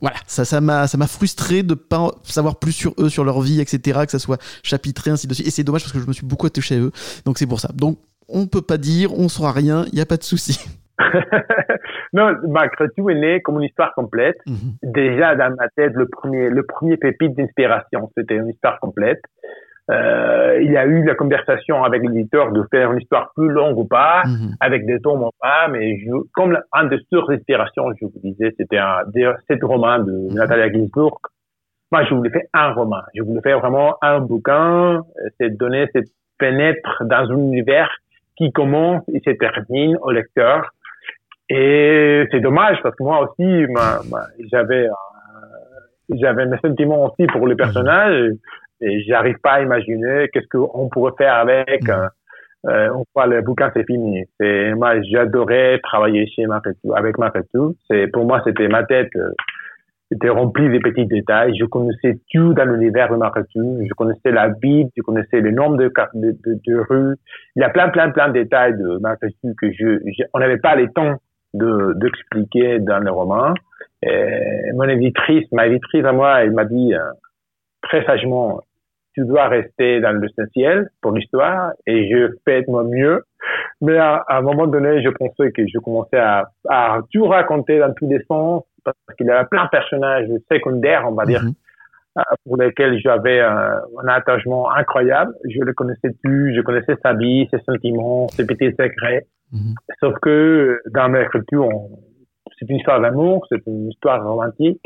voilà, ça, ça m'a, ça frustré de pas savoir plus sur eux, sur leur vie, etc., que ça soit chapitré, ainsi de suite. Et c'est dommage parce que je me suis beaucoup attaché à eux. Donc c'est pour ça. Donc on peut pas dire, on saura rien, il y a pas de souci.
non, malgré tout, est né comme une histoire complète.
Mhm.
Déjà dans ma tête, le premier, le premier pépite d'inspiration, c'était une histoire complète. Euh, il y a eu la conversation avec l'éditeur de faire une histoire plus longue ou pas,
Mhm.
avec des tomes ou pas, mais je, comme un des sources d'inspiration, je vous disais, c'était un, sept romans de Natalia Ginsburg. Moi, je voulais faire un roman. Je voulais faire vraiment un bouquin, euh, c'est donner, c'est pénètre dans un univers qui commence et se termine au lecteur. Et c'est dommage parce que moi aussi, j'avais, j'avais mes sentiments aussi pour les personnages et j'arrive pas à imaginer qu'est-ce qu'on pourrait faire avec. euh, euh, une fois le bouquin c'est fini. C'est moi j'adorais travailler chez Marketou avec Marketou. C'est pour moi c'était ma tête euh, était remplie de petits détails. Je connaissais tout dans l'univers de Marketou. Je connaissais la Bible, je connaissais le nombre de, de, de, de rues. Il y a plein plein plein de détails de Marketou que je, je on n'avait pas le temps de d'expliquer dans le roman. Et mon éditrice, ma éditrice à moi, elle m'a dit euh, très sagement tu dois rester dans l'essentiel pour l'histoire et je fais de mon mieux. Mais à, à un moment donné, je pensais que je commençais à, à tout raconter dans tous les sens parce qu'il y avait plein de personnages secondaires, on va dire,
Mhm.
euh, pour lesquels j'avais un, un attachement incroyable. Je les connaissais tous, je connaissais sa vie, ses sentiments, ses petits secrets.
Mhm.
Sauf que dans mes écritures, c'est une histoire d'amour, c'est une histoire romantique,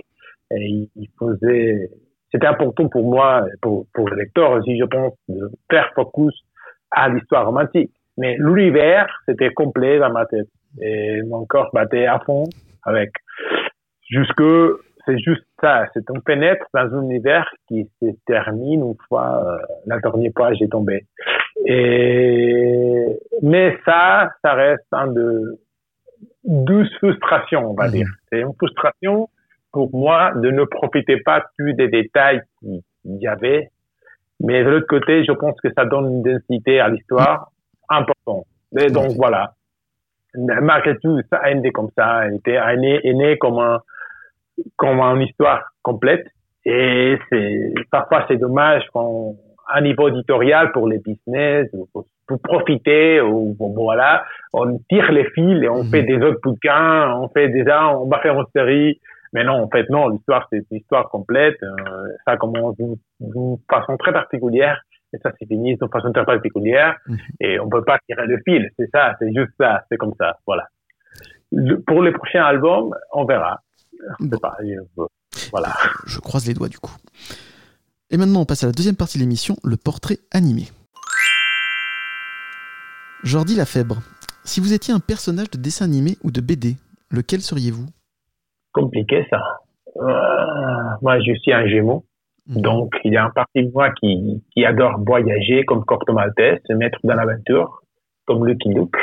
et il faisait, c'était important pour moi, pour, pour le lecteur aussi, je pense, de faire focus à l'histoire romantique. Mais l'univers, c'était complet dans ma tête. Et mon corps battait à fond avec. Jusque, c'est juste ça, c'est on pénètre dans un univers qui se termine une fois euh, la dernière page est tombée. Et, mais ça, ça reste un de douze frustrations, on va
Mhm.
dire. C'est une frustration pour moi de ne profiter pas plus des détails qu'il y avait. Mais de l'autre côté, je pense que ça donne une densité à l'histoire importante. Et donc voilà. Malgré tout, ça a été comme ça, elle était est né, est né comme un, comme une histoire complète. Et c'est, parfois c'est dommage quand, à niveau éditorial pour les business, pour, pour profiter, ou bon, voilà, on tire les fils et on
Mhm.
fait des autres bouquins, on fait déjà, on va faire une série. Mais non, en fait, non, l'histoire, c'est une histoire complète. Euh, ça commence d'une façon très particulière et ça se finit d'une façon très particulière.
Mhm.
Et on peut pas tirer le fil. C'est ça, c'est juste ça, c'est comme ça. Voilà. Le- pour les prochains albums, on verra.
Bon.
pas, je- voilà.
Je croise les doigts du coup. Et maintenant, on passe à la deuxième partie de l'émission, le portrait animé. Jordi Lafèbre,
Si vous étiez un personnage de dessin animé ou de BD, lequel seriez-vous?
Compliqué ça. Euh, moi, je suis un Gémeaux.
Mhm.
Donc, il y a un parti de moi qui, qui adore voyager comme Corto Maltese, se mettre dans l'aventure, comme Lucky Luke,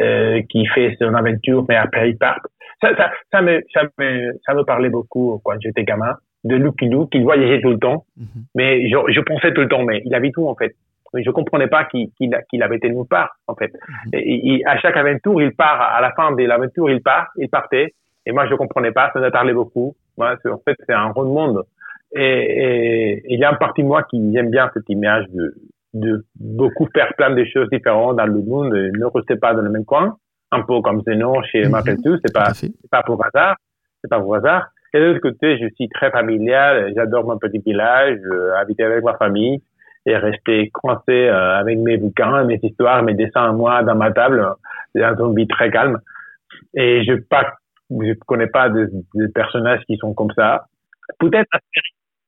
euh, qui fait son aventure, mais après il part. Ça, ça, ça, me, ça, me, ça me parlait beaucoup quand j'étais gamin, de Lucky Luke, il voyageait tout le temps,
Mhm.
mais je, je pensais tout le temps, mais il avait tout en fait. Mais je comprenais pas qu'il qu'il qu'il avait été nulle part, en fait. Et, et à chaque aventure, il part, à la fin de l'aventure, il part, il partait, et moi je comprenais pas, ça me parlait beaucoup. Moi, en fait, c'est un rond de monde. Et, et- et il y a un parti de moi qui aime bien cette image de, de beaucoup faire plein de choses différentes dans le monde et ne rester pas dans le même coin. Un peu comme Zeno chez
Mhm.
Mapletou, c'est pas, c'est pas pour hasard. C'est pas pour hasard. Et de l'autre côté, je suis très familial. J'adore mon petit village, euh, habiter avec ma famille et rester coincé euh, avec mes bouquins, mes histoires, mes dessins à moi dans ma table. C'est un zombie très calme. Et je pas, je connais pas de, de personnages qui sont comme ça. Peut-être.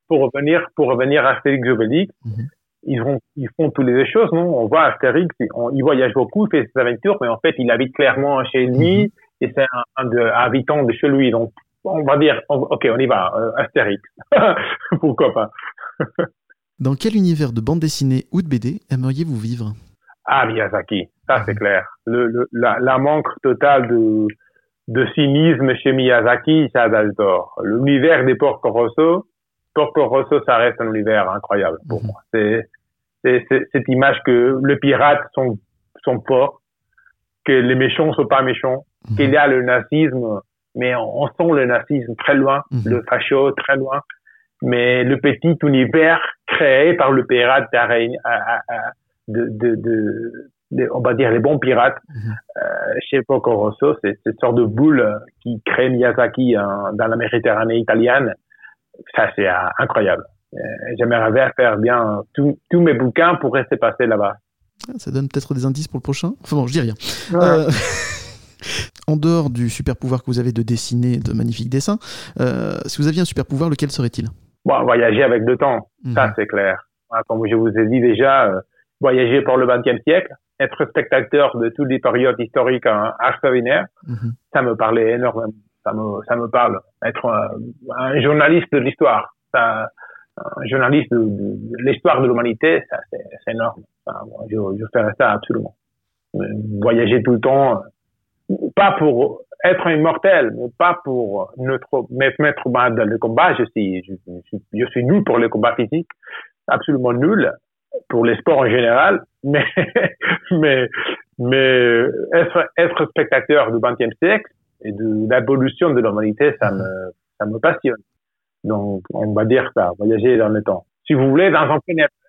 Pour revenir, pour revenir à Astérix Obélix,
Mhm.
ils font, ils font toutes les choses, non? On voit Astérix, on- il voyage beaucoup, il fait ses aventures, mais en fait, il habite clairement chez lui, et c'est un, un de, habitant de chez lui. Donc, on va dire, on- ok, on y va, euh, Astérix. Pourquoi pas?
Dans quel univers de bande dessinée ou de BD aimeriez-vous vivre?
Ah, Miyazaki, ça c'est clair. Le, le, la, la manque totale de, de cynisme chez Miyazaki, ça j'adore. L'univers des Porco Rosso, Porco Rosso, ça reste un univers incroyable pour
Mhm.
moi. C'est, cette image que les pirates sont, sont forts, que les méchants sont pas méchants,
Mhm.
qu'il y a le nazisme, mais on, on sent le nazisme très loin,
Mhm.
le facho très loin, mais le petit univers créé par le pirate de, de, de- on va dire les bons pirates
Mhm.
euh, chez Porco Rosso, c'est cette sorte de boule euh, qui crée Miyazaki hein, dans la Méditerranée italienne. Ça, c'est euh, incroyable. Euh, J'aimerais faire bien tous mes bouquins pourraient se passer là-bas.
Ah, Ça donne peut-être des indices pour le prochain Enfin bon, je dis rien. Euh, en dehors du super pouvoir que vous avez de dessiner de magnifiques dessins, euh, si vous aviez un super pouvoir, lequel serait-il?
Bon, voyager avec le temps,
Mhm.
ça c'est clair. Comme je vous ai dit déjà, euh, voyager pour le XXe siècle, être spectateur de toutes les périodes historiques hein, extraordinaires,
Mhm.
ça me parlait énormément. Ça me, ça me parle. Être un, un journaliste de l'histoire, un journaliste de, de- de l'histoire de l'humanité, ça c'est énorme. Je, je ferais ça absolument. Euh, Voyager tout le temps, euh, pas pour être immortel, mais pas pour notre, me mettre mal dans le combat. Je suis, je, je, je suis nul pour le combat physique, absolument nul pour les sports en général, mais, mais, mais être, être spectateur du XXe siècle et de l'évolution de l'humanité, ça me, ça me passionne. Donc, on va dire ça, voyager dans le temps. Si vous voulez, dans un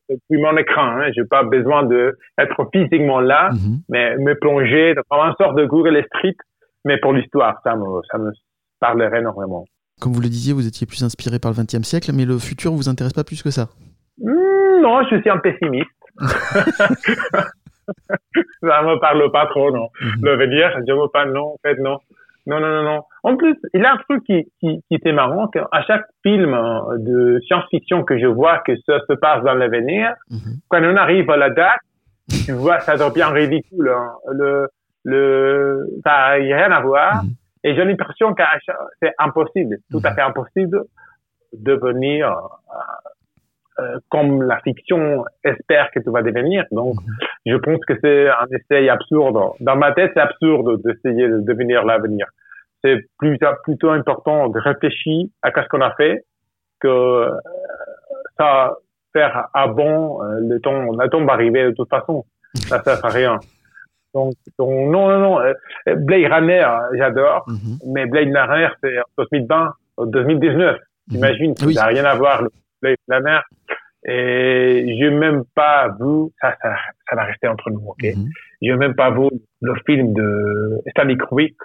depuis mon écran, hein, j'ai pas besoin de être physiquement là,
Mhm.
mais me plonger dans une sorte de Google Street, mais pour l'histoire, ça me, ça me parlerait énormément.
Comme vous le disiez, vous étiez plus inspiré par le XXe siècle, mais le futur vous intéresse pas plus que ça.
Hmm, non, je suis un pessimiste. ça me parle pas trop, non.
Mhm.
L'avenir, je me parle, non, en fait, non. Non, non, non, non. En plus, il y a un truc qui, qui, qui était marrant, qu'à chaque film euh, de science-fiction que je vois que ça se passe dans l'avenir,
Mhm.
quand on arrive à la date, tu vois, ça devient ridicule. hein. Le, le, ça n'a rien à voir.
Mhm.
Et j'ai l'impression que c'est impossible, tout à fait impossible de devenir euh, comme la fiction espère que tu vas devenir. Donc, je pense que c'est un essai absurde. Dans ma tête, c'est absurde d'essayer de devenir l'avenir. C'est plus, plutôt important de réfléchir à ce qu'on a fait que euh, ça faire à bon euh, le temps, le temps va arriver de toute façon. Ça sert à rien. Donc, donc non, non, non. Blade Runner, j'adore,
Mhm.
mais Blade Runner, c'est en 2020, en 2019.
Mhm.
J'imagine, ça
Oui.
n'a rien à voir, le Blade Runner. Et j'ai même pas vu, ça, ça, ça va rester entre nous, ok?
Mhm.
J'ai même pas vu le film de Stanley Kubrick,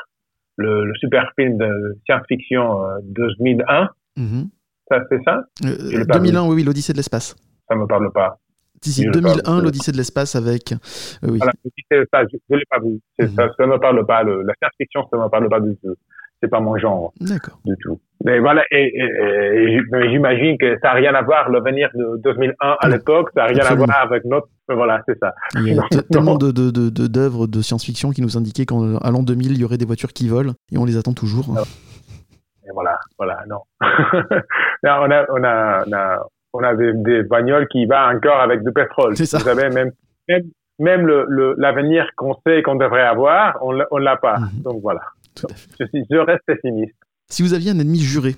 le, le super film de science-fiction euh, 2001.
Mhm.
Ça, c'est ça?
Euh,
Je l'ai pas
2001, oui, oui, l'Odyssée de l'espace.
Ça me parle pas. Je pas
2001,
vu.
l'Odyssée de l'espace avec. euh, oui.
Voilà, je je, je l'ai pas vu.
Mhm.
ça, ça me parle pas. Le, la science-fiction, ça me parle pas du tout. C'est pas mon genre du tout. Mais voilà, et, et- et mais j'imagine que ça n'a rien à voir l'avenir de 2001 à l'époque, ça n'a rien
absolument.
à voir avec notre. Voilà, c'est ça.
Il y a tellement
non.
de, de, de- de- d'œuvres de science-fiction qui nous indiquaient qu'à l'an 2000, il y aurait des voitures qui volent, et on les attend toujours.
Ah. Et voilà, voilà, non. On a, on a, on a, on a des, des bagnoles qui va encore avec du pétrole.
C'est ça.
Vous savez, même, même, même le, le, l'avenir qu'on sait qu'on devrait avoir, on on l'a pas.
Mhm.
Donc voilà.
Tout à fait.
Je suis, je reste pessimiste.
Si vous aviez un ennemi juré,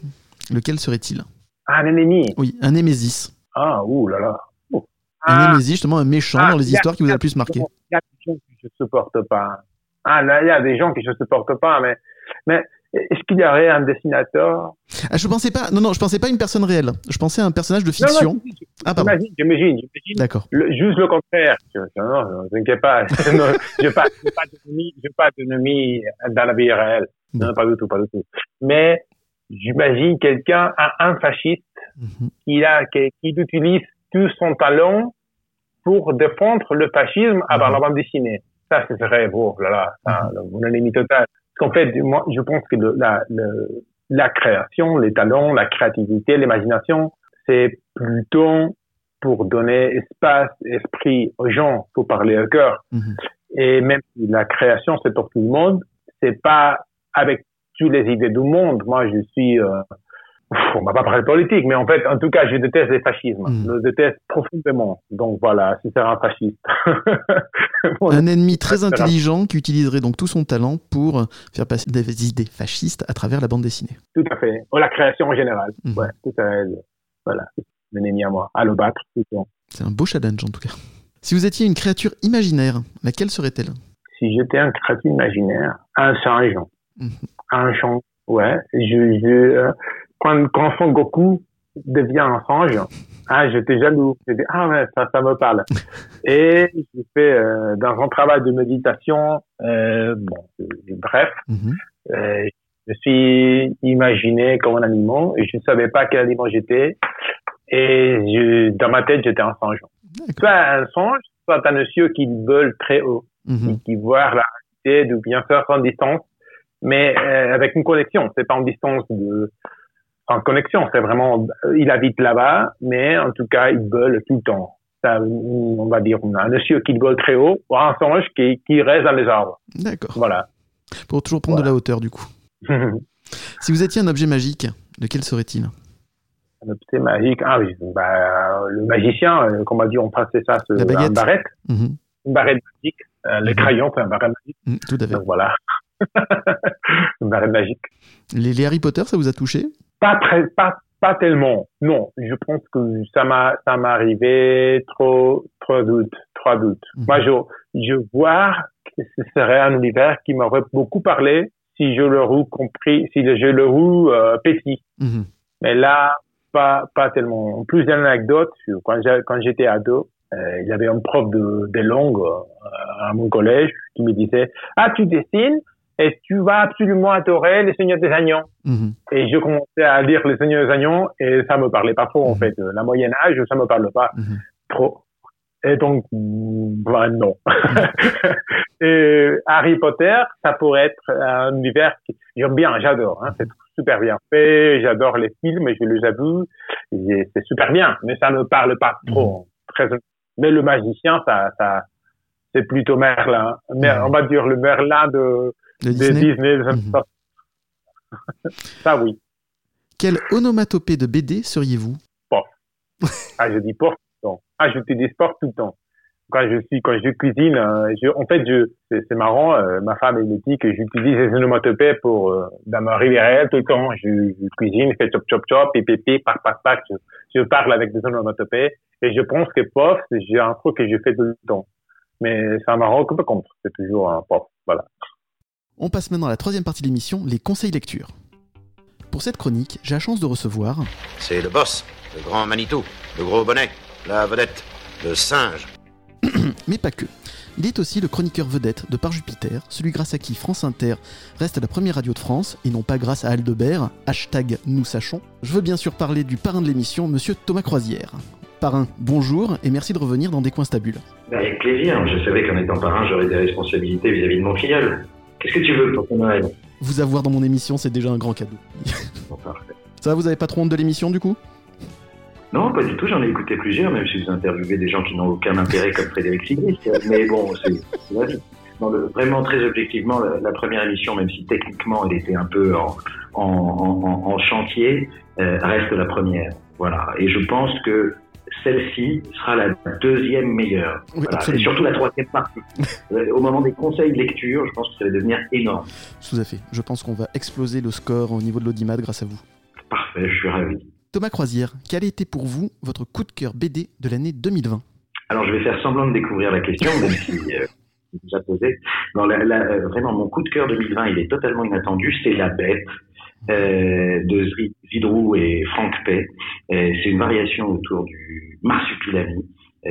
lequel serait-il?
Ah, un ennemi?
Oui, un Némésis.
Ah, ouh là là. Ouh.
Un
Ah,
Némésis, justement, un méchant
Ah,
dans les
a-
histoires qui vous a- le plus marqué.
Il y a des gens que je supporte pas. Ah, là, il y a des gens que je supporte pas, mais, mais est-ce qu'il y aurait un dessinateur?
Ah, je pensais pas. Non, non, je pensais pas à une personne réelle. Je pensais à un personnage de
Non,
fiction.
non, si,
ah, pardon.
j'imagine, j'imagine.
D'accord.
Le- juste le contraire. Je, non, non, t'inquiète pas. Non, je n'ai pas, pas d'ennemi, dans la vie réelle. Non, pas du tout, pas du tout. Mais j'imagine quelqu'un, un, un fasciste,
Mhm.
qui a, qui, qui utilise tout son talent pour défendre le fascisme à
Mhm.
la bande dessinée. Ça, ce serait, oh là là, ça, mon ennemi total. Qu'en fait, moi, je pense que le, la, le, la création, les talents, la créativité, l'imagination, c'est plutôt pour donner espace, esprit aux gens, pour parler au cœur.
Mhm.
Et même si la création, c'est pour tout le monde, c'est pas avec toutes les idées du monde. Moi, je suis, euh, on va pas parler politique, mais en fait, en tout cas, je déteste les fascismes.
Mhm.
Je le déteste profondément. Donc voilà, si c'est un fasciste.
Un ennemi très intelligent qui utiliserait donc tout son talent pour faire passer des idées fascistes à travers la bande dessinée.
tout à fait. Ou la création en général.
Mhm.
Ouais, tout à fait. Voilà. C'est un ennemi à moi. À le battre.
C'est un beau challenge en tout cas. Si vous étiez une créature imaginaire, laquelle serait-elle?
Si j'étais un créature imaginaire, un singe,
Mhm.
un chant, ouais, je, je, euh, quand, quand Son Goku devient un singe, ah, j'étais jaloux. J'ai dit, ah ouais, ça, ça me parle. Et j'ai fait, euh, dans un travail de méditation, euh, bon, euh, bref,
Mhm.
euh, je suis imaginé comme un animal et je ne savais pas quel animal j'étais. Et je, dans ma tête, j'étais un singe. Soit un singe, soit un monsieur qui vole très haut
Mhm.
qui voit la réalité de bien faire en distance, mais euh, avec une connexion. C'est pas en distance de en connexion, c'est vraiment euh, il habite là-bas, mais en tout cas il vole tout le temps. Ça, on va dire un monsieur qui vole très haut ou un singe qui, qui reste dans les arbres.
D'accord.
Voilà.
Pour toujours prendre de la hauteur du coup.
un
Si vous étiez un objet magique, lequel serait-il?
Objet magique. Ah oui, bah, le magicien, euh, comme on dit en français ça, c'est
La
un
baguette.
barrette,
Mhm.
une barrette magique. Euh, le
Mhm.
crayon, c'est un barrette magique.
Mhm, Tout à fait.
Donc voilà. une barrette magique.
Les, les Harry Potter, ça vous a touché?
Pas très pas pas tellement. Non je pense que ça m'a ça m'est arrivé trop trop doute trop doute
Mhm.
moi je je vois que ce serait un univers qui m'aurait beaucoup parlé si je le roue compris si je le roue euh, petit
Mhm.
mais là pas pas tellement. En plus d'une anecdote quand quand j'étais ado euh, il y avait un prof de des langues euh, à mon collège qui me disait ah tu dessines? Et tu vas absolument adorer les Seigneurs des Agneaux
Mhm.
et je commençais à lire Les Seigneurs des Agneaux et ça me parlait pas trop, en
Mhm.
fait. Euh, La Moyen Âge, ça me parle pas
Mhm.
trop. Et donc, mm, bah, non. et Harry Potter, ça pourrait être un univers que j'aime bien, j'adore. Hein, c'est super bien fait, j'adore les films, je les avoue. C'est super bien, mais ça me parle pas trop. Très... Mais le magicien, ça, ça, c'est plutôt Merlin. Mer-. On va dire le Merlin de,
De Disney
Disney.
Mhm.
Ça, oui.
Quelle onomatopée de BD seriez-vous
Ah, je dis porte tout le temps. Ah, j'utilise porte tout le temps. Quand je suis, quand je cuisine, euh, je, en fait, je, c'est, marrant, euh, ma femme, elle me dit que j'utilise les onomatopées pour, euh, dans ma vie réelle tout le temps. Je, je cuisine, je fais chop chop chop, et pipi, pac pac pac, je, je parle avec des onomatopées. Et je pense que pof, j'ai un truc que je fais tout le temps. Mais c'est un marrant que par contre, c'est toujours un pof. Voilà.
On passe maintenant à la troisième partie de l'émission, les conseils lecture. Pour cette chronique, j'ai la chance de recevoir
C'est le boss, le grand Manitou, le gros bonnet, la vedette, le singe.
mais pas que. Il est aussi le chroniqueur vedette de Par Jupiter, celui grâce à qui France Inter reste la première radio de France, et non pas grâce à Aldebert, hashtag nous sachons. Je veux bien sûr parler du parrain de l'émission, monsieur Thomas Croisière. Parrain, bonjour, et merci de revenir dans Des coins stables.
Avec plaisir. Je savais qu'en étant parrain, j'aurais des responsabilités vis-à-vis de mon filleul. Qu'est-ce que tu veux pour ton oreille
Vous avoir dans mon émission, c'est déjà un grand cadeau.
Bon, parfait.
Ça va, vous avez pas trop honte de l'émission du coup?
Non, pas du tout. J'en ai écouté plusieurs, même si vous interviewez des gens qui n'ont aucun intérêt comme Frédéric Sigrist. Mais bon, c'est vraiment, très objectivement, la, la première émission, même si techniquement elle était un peu en, en, en- en- en chantier, euh, reste la première. Voilà. Et je pense que celle-ci sera la deuxième meilleure.
Oui,
Voilà. Et
absolument.
surtout la troisième partie. Euh, Au moment des conseils de lecture, je pense que ça va devenir énorme.
Tout à fait. Je pense qu'on va exploser le score au niveau de l'audimat grâce à vous.
Parfait, je suis ravi.
Thomas Croisière, quel a été pour vous votre coup de cœur BD de l'année 2020
Alors, je vais faire semblant de découvrir la question, même si euh, déjà posé. Non, la- la- euh, vraiment, mon coup de cœur 2020, il est totalement inattendu. C'est La Bête de Zri- Zidrou et Franck Pay. Euh, c'est une variation autour du marsupilami. Euh,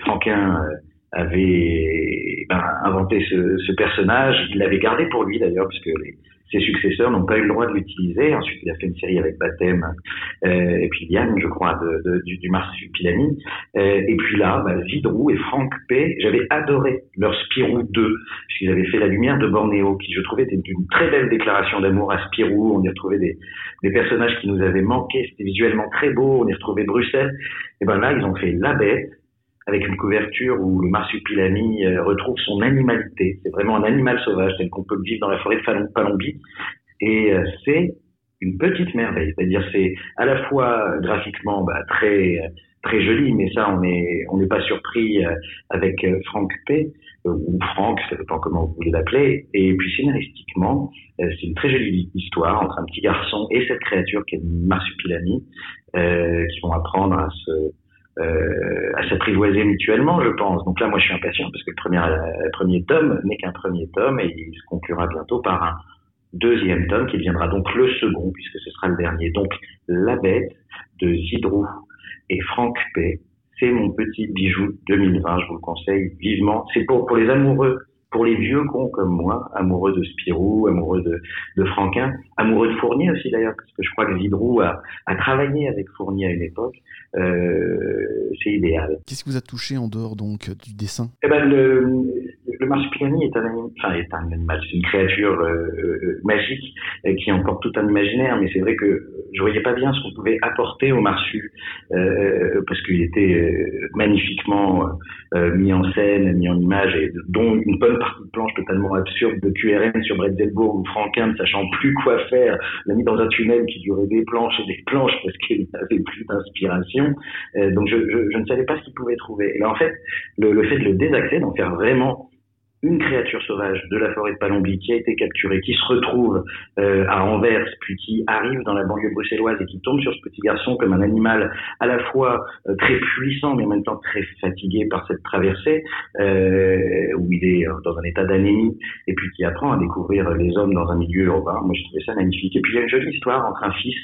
Franquin euh, avait ben, inventé ce, ce personnage. Il l'avait gardé pour lui d'ailleurs, parce que les- ses successeurs n'ont pas eu le droit de l'utiliser. Ensuite, il a fait une série avec Baptême euh, et puis Yann, je crois, de, du, du marsupilami. Euh, et puis là, bah, Zidrou et Franck P, j'avais adoré leur Spirou 2, puisqu'ils avaient fait La Lumière de Bornéo, qui je trouvais était une très belle déclaration d'amour à Spirou. On y retrouvait des, des personnages qui nous avaient manqué, c'était visuellement très beau, on y retrouvait Bruxelles. Et ben là, ils ont fait La Bête, avec une couverture où le marsupilami euh, retrouve son animalité. C'est vraiment un animal sauvage tel qu'on peut le vivre dans la forêt de Palombie. Et euh, c'est une petite merveille. C'est-à-dire c'est à la fois euh, graphiquement bah, très très joli, mais ça on est on n'est pas surpris avec Franck P ou Franck, ça dépend comment vous voulez l'appeler. Et puis scénaristiquement, c'est une très jolie histoire entre un petit garçon et cette créature qui est une marsupilami, qui vont apprendre à se euh, à s'apprivoiser mutuellement, je pense. Donc là, moi, je suis impatient parce que le premier, euh, premier tome n'est qu'un premier tome et il se conclura bientôt par un deuxième tome qui deviendra donc le second puisque ce sera le dernier. Donc, La Bête de Zidrou et Franck P. C'est mon petit bijou 2020, je vous le conseille vivement. C'est pour, pour les amoureux, pour les vieux cons comme moi, amoureux de Spirou, amoureux de, de Franquin, amoureux de Fournier aussi d'ailleurs, parce que je crois que Zidrou a, a travaillé avec Fournier à une époque. Euh, c'est idéal.
Qu'est-ce qui vous a touché en dehors donc du dessin?
Eh ben, le, le marsupilami est un, enfin, est un animal, c'est une créature euh, euh, magique euh, qui emporte tout un imaginaire, mais c'est vrai que je voyais pas bien ce qu'on pouvait apporter au marsu, euh, parce qu'il était euh, magnifiquement euh, mis en scène, mis en image, et dont une bonne de planche totalement absurde de QRN sur Bretzelbourg, où Franquin, ne sachant plus quoi faire, l'a mis dans un tunnel qui durait des planches et des planches parce qu'il n'avait plus d'inspiration. Euh, donc je ne savais pas ce qu'il pouvait trouver. Et là, en fait, le, le fait de le désaxer, d'en faire vraiment une créature sauvage de la forêt de Palombie qui a été capturée, qui se retrouve euh, à Anvers, puis qui arrive dans la banlieue bruxelloise et qui tombe sur ce petit garçon comme un animal à la fois euh, très puissant mais en même temps très fatigué par cette traversée, euh, où il est euh, dans un état d'anémie et puis qui apprend à découvrir les hommes dans un milieu urbain. Moi, je trouvais ça magnifique. Et puis il y a une jolie histoire entre un fils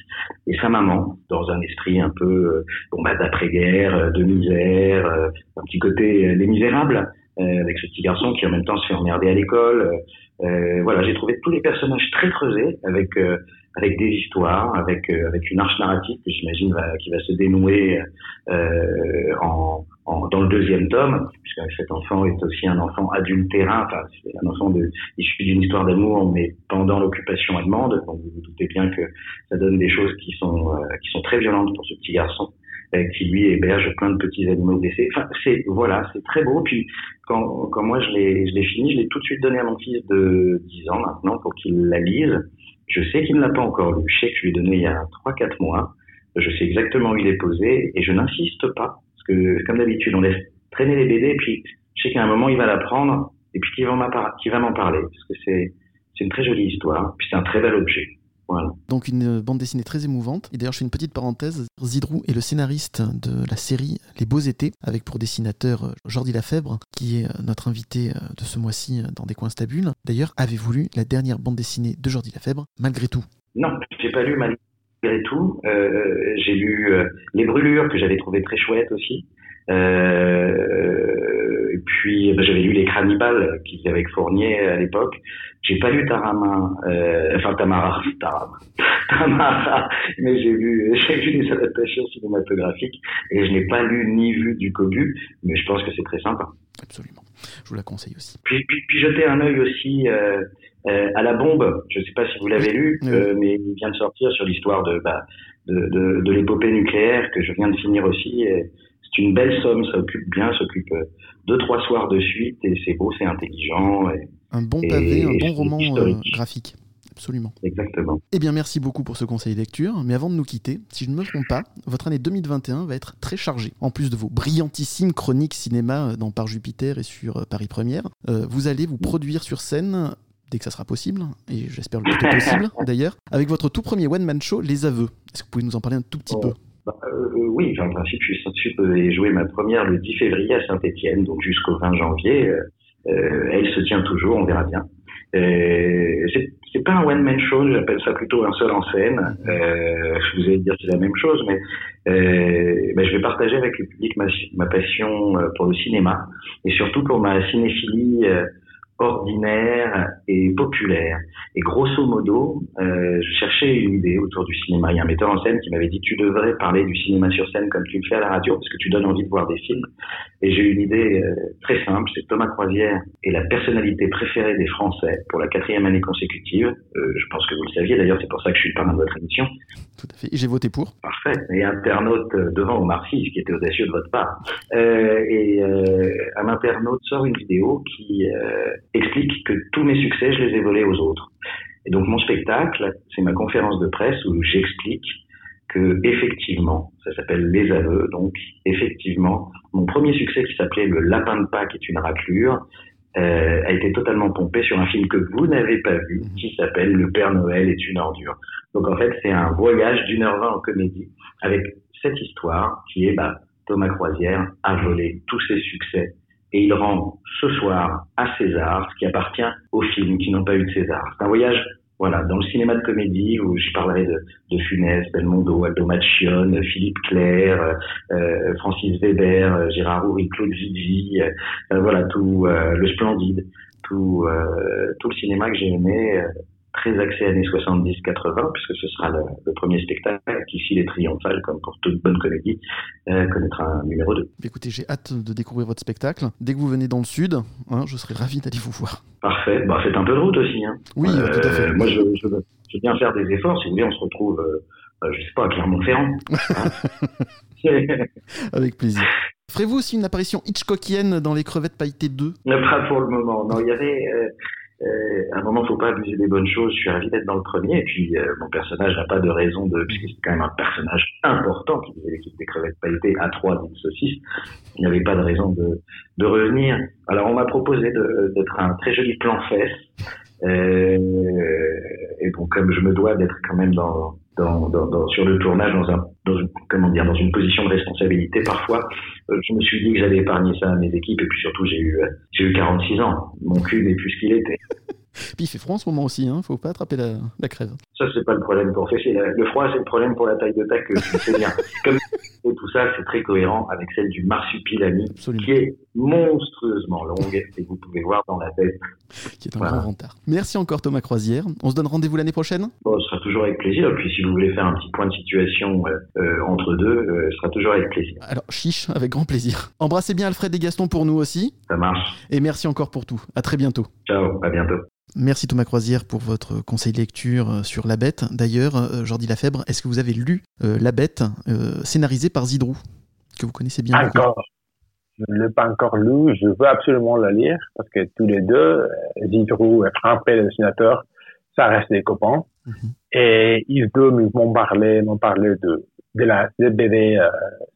et sa maman dans un esprit un peu euh, bon, bah, d'après-guerre, euh, de misère, un petit côté Les Misérables avec ce petit garçon qui en même temps se fait emmerder à l'école. Euh, voilà, j'ai trouvé tous les personnages très creusés, avec euh, avec des histoires, avec euh, avec une arche narrative que j'imagine qui va se dénouer euh, en, en dans le deuxième tome, puisque cet enfant est aussi un enfant adultérin, enfin un enfant de, issu d'une histoire d'amour, mais pendant l'occupation allemande. Donc vous vous doutez bien que ça donne des choses qui sont euh, qui sont très violentes pour ce petit garçon euh, qui lui héberge plein de petits animaux blessés. Enfin, c'est voilà, c'est très beau. Puis quand, quand moi je l'ai je l'ai fini, je l'ai tout de suite donné à mon fils de 10 ans maintenant pour qu'il la lise. Je sais qu'il ne l'a pas encore lu. Je sais que je lui ai donné il y a 3-4 mois. Je sais exactement où il est posé et je n'insiste pas parce que comme d'habitude on laisse traîner les BD et puis je sais qu'à un moment il va la prendre et puis qu'il va m'en parler parce que c'est c'est une très jolie histoire puis c'est un très bel objet. Voilà.
Donc une bande dessinée très émouvante. Et d'ailleurs, je fais une petite parenthèse. Zidrou est le scénariste de la série Les Beaux Étés, avec pour dessinateur euh, Jordi Lafèbre, qui est euh, notre invité euh, de ce mois-ci euh, dans Des Coins Stables. D'ailleurs, avez-vous lu la dernière bande dessinée de Jordi Lafèbre, malgré tout?
Non, j'ai pas lu malgré tout. Euh, j'ai lu euh, Les Brûlures que j'avais trouvé très chouette aussi. Euh, puis ben, j'avais lu Les Cannibales qu'il faisait avec Fournier à l'époque. J'ai pas lu Tarama, euh, enfin Tamara, Tarama, Tamara, mais j'ai vu j'ai vu des adaptations cinématographiques et je n'ai pas lu ni vu du Cobu, mais je pense que c'est très sympa.
Absolument. Je vous la conseille aussi.
Puis, puis, puis jeter un œil aussi euh, euh, à la bombe. Je ne sais pas si vous l'avez lu,
Oui.
euh, mais il vient de sortir sur l'histoire de, bah, de, de, de l'épopée nucléaire que je viens de finir aussi. Et C'est une belle somme, ça occupe bien, ça occupe euh, deux trois soirs de suite et c'est beau, c'est intelligent. et-
Un bon
Et
pavé, un bon roman euh, graphique. Absolument.
exactement.
Eh bien, merci beaucoup pour ce conseil lecture. Mais avant de nous quitter, si je ne me trompe pas, votre année 2021 va être très chargée. En plus de vos brillantissimes chroniques cinéma euh, dans Par Jupiter et sur Paris Première, euh, vous allez vous produire sur scène, dès que ça sera possible, et j'espère le plus tôt possible d'ailleurs, avec votre tout premier one-man show, Les Aveux. Est-ce que vous pouvez nous en parler un tout petit
Oh.
peu?
Bah, euh, oui, enfin, en principe, je suis censé euh, jouer ma première le 10 février à Saint-Etienne, donc jusqu'au 20 janvier. Euh, euh, elle se tient toujours, on verra bien. Euh, c'est- pas un one-man show, j'appelle ça plutôt un seul en scène. Euh, vous allez dire c'est la même chose, mais euh, ben, je vais partager avec le public ma, ma passion euh, pour le cinéma et surtout pour ma cinéphilie euh, ordinaire et populaire. Et grosso modo, euh, je cherchais une idée autour du cinéma. Il y a un metteur en scène qui m'avait dit tu devrais parler du cinéma sur scène comme tu le fais à la radio parce que tu donnes envie de voir des films. Et j'ai eu une idée euh, très simple, c'est Thomas Croisière est la personnalité préférée des Français pour la quatrième année consécutive. Euh, je pense que vous le saviez d'ailleurs, c'est pour ça que je suis le parrain de votre émission.
Tout à fait. J'ai voté pour.
Parfait. Et internaute euh, devant Omar Sy, ce qui était audacieux de votre part. Euh, et euh, un internaute sort une vidéo qui euh, explique que tous mes succès, je les ai volés aux autres. Et donc mon spectacle, c'est ma conférence de presse où j'explique que effectivement, ça s'appelle Les Aveux, donc effectivement, mon premier succès qui s'appelait Le Lapin de Pâques est une raclure, euh, a été totalement pompé sur un film que vous n'avez pas vu, qui s'appelle Le Père Noël est une ordure. Donc en fait, c'est un voyage d'une heure vingt en comédie avec cette histoire qui est bah, Thomas Croisière a volé tous ses succès et il rend ce soir à César ce qui appartient aux films qui n'ont pas eu de César. C'est un voyage voilà, dans le cinéma de comédie où je parlerai de, de Funès, Belmondo, Aldo Machione, Philippe Clair, euh, Francis Weber, euh, Gérard Houry, Claude Zidi, euh, voilà tout euh, le splendide, tout euh, tout le cinéma que j'ai aimé, euh, très axé années 70-80 puisque ce sera le, le premier spectacle qui, s'il est triomphal comme pour toute bonne comédie, euh, connaîtra un numéro 2.
Écoutez, j'ai hâte de découvrir votre spectacle. Dès que vous venez dans le sud, hein, je serai ravi d'aller vous voir.
Parfait. Bah, faites un peu de route aussi. Hein.
Oui, euh, tout à fait.
moi, je, je, veux- je bien faire des efforts. Si vous voulez, on se retrouve, euh, euh, je sais pas, à Clermont-Ferrand. Hein.
Avec plaisir. Ferez-vous aussi une apparition Hitchcockienne dans Les Crevettes Pailletées 2
Pas pour le moment. Non, il y avait. Euh, à un moment, faut pas abuser des bonnes choses. Je suis ravi d'être dans le premier. Et puis, euh, mon personnage n'a pas de raison de, puisque c'est quand même un personnage important qui faisait l'équipe des crevettes pailletées à 3 d'une saucisse. Il n'y avait pas de raison de, de revenir. Alors, on m'a proposé d'être un très joli plan fesse. Euh, et bon, comme je me dois d'être quand même dans, dans, dans, dans- sur le tournage dans un, dans une, comment dire, dans une position de responsabilité parfois, euh, je me suis dit que j'allais épargner ça à mes équipes. Et puis surtout, j'ai eu, euh, j'ai eu 46 ans. Mon cul n'est plus ce qu'il était.
Puis il fait froid en ce moment aussi, hein, faut pas attraper la, la crève.
Ça, c'est pas le problème pour Fesser. Le froid, c'est le problème pour la taille de tac que tu sais bien. Comme et tout ça, c'est très cohérent avec celle du marsupilami,
Absolument.
qui est monstrueusement longue, et vous pouvez voir dans la tête.
Qui est un
Voilà.
grand rentard. Merci encore Thomas Croisière. On se donne rendez-vous l'année prochaine?
Bon, ce sera toujours avec plaisir. Et puis, si vous voulez faire un petit point de situation euh, euh, entre deux, euh, ce sera toujours avec plaisir.
Alors, chiche, avec grand plaisir. Embrassez bien Alfred et Gaston pour nous aussi.
Ça marche.
Et merci encore pour tout. À très bientôt.
Ciao, à bientôt.
Merci Thomas Croisière pour votre conseil de lecture sur La Bête. D'ailleurs, Jordi Lafèbre, est-ce que vous avez lu euh, La Bête, euh, scénarisé par Zidrou, que vous connaissez bien
Encore. Je ne l'ai pas encore lu. Je veux absolument le lire parce que tous les deux, Zidrou et Frappé, le dessinateur, ça reste des copains.
Mhm.
Et ils deux m'ont parlé, m'ont parlé de, de la de BD. euh,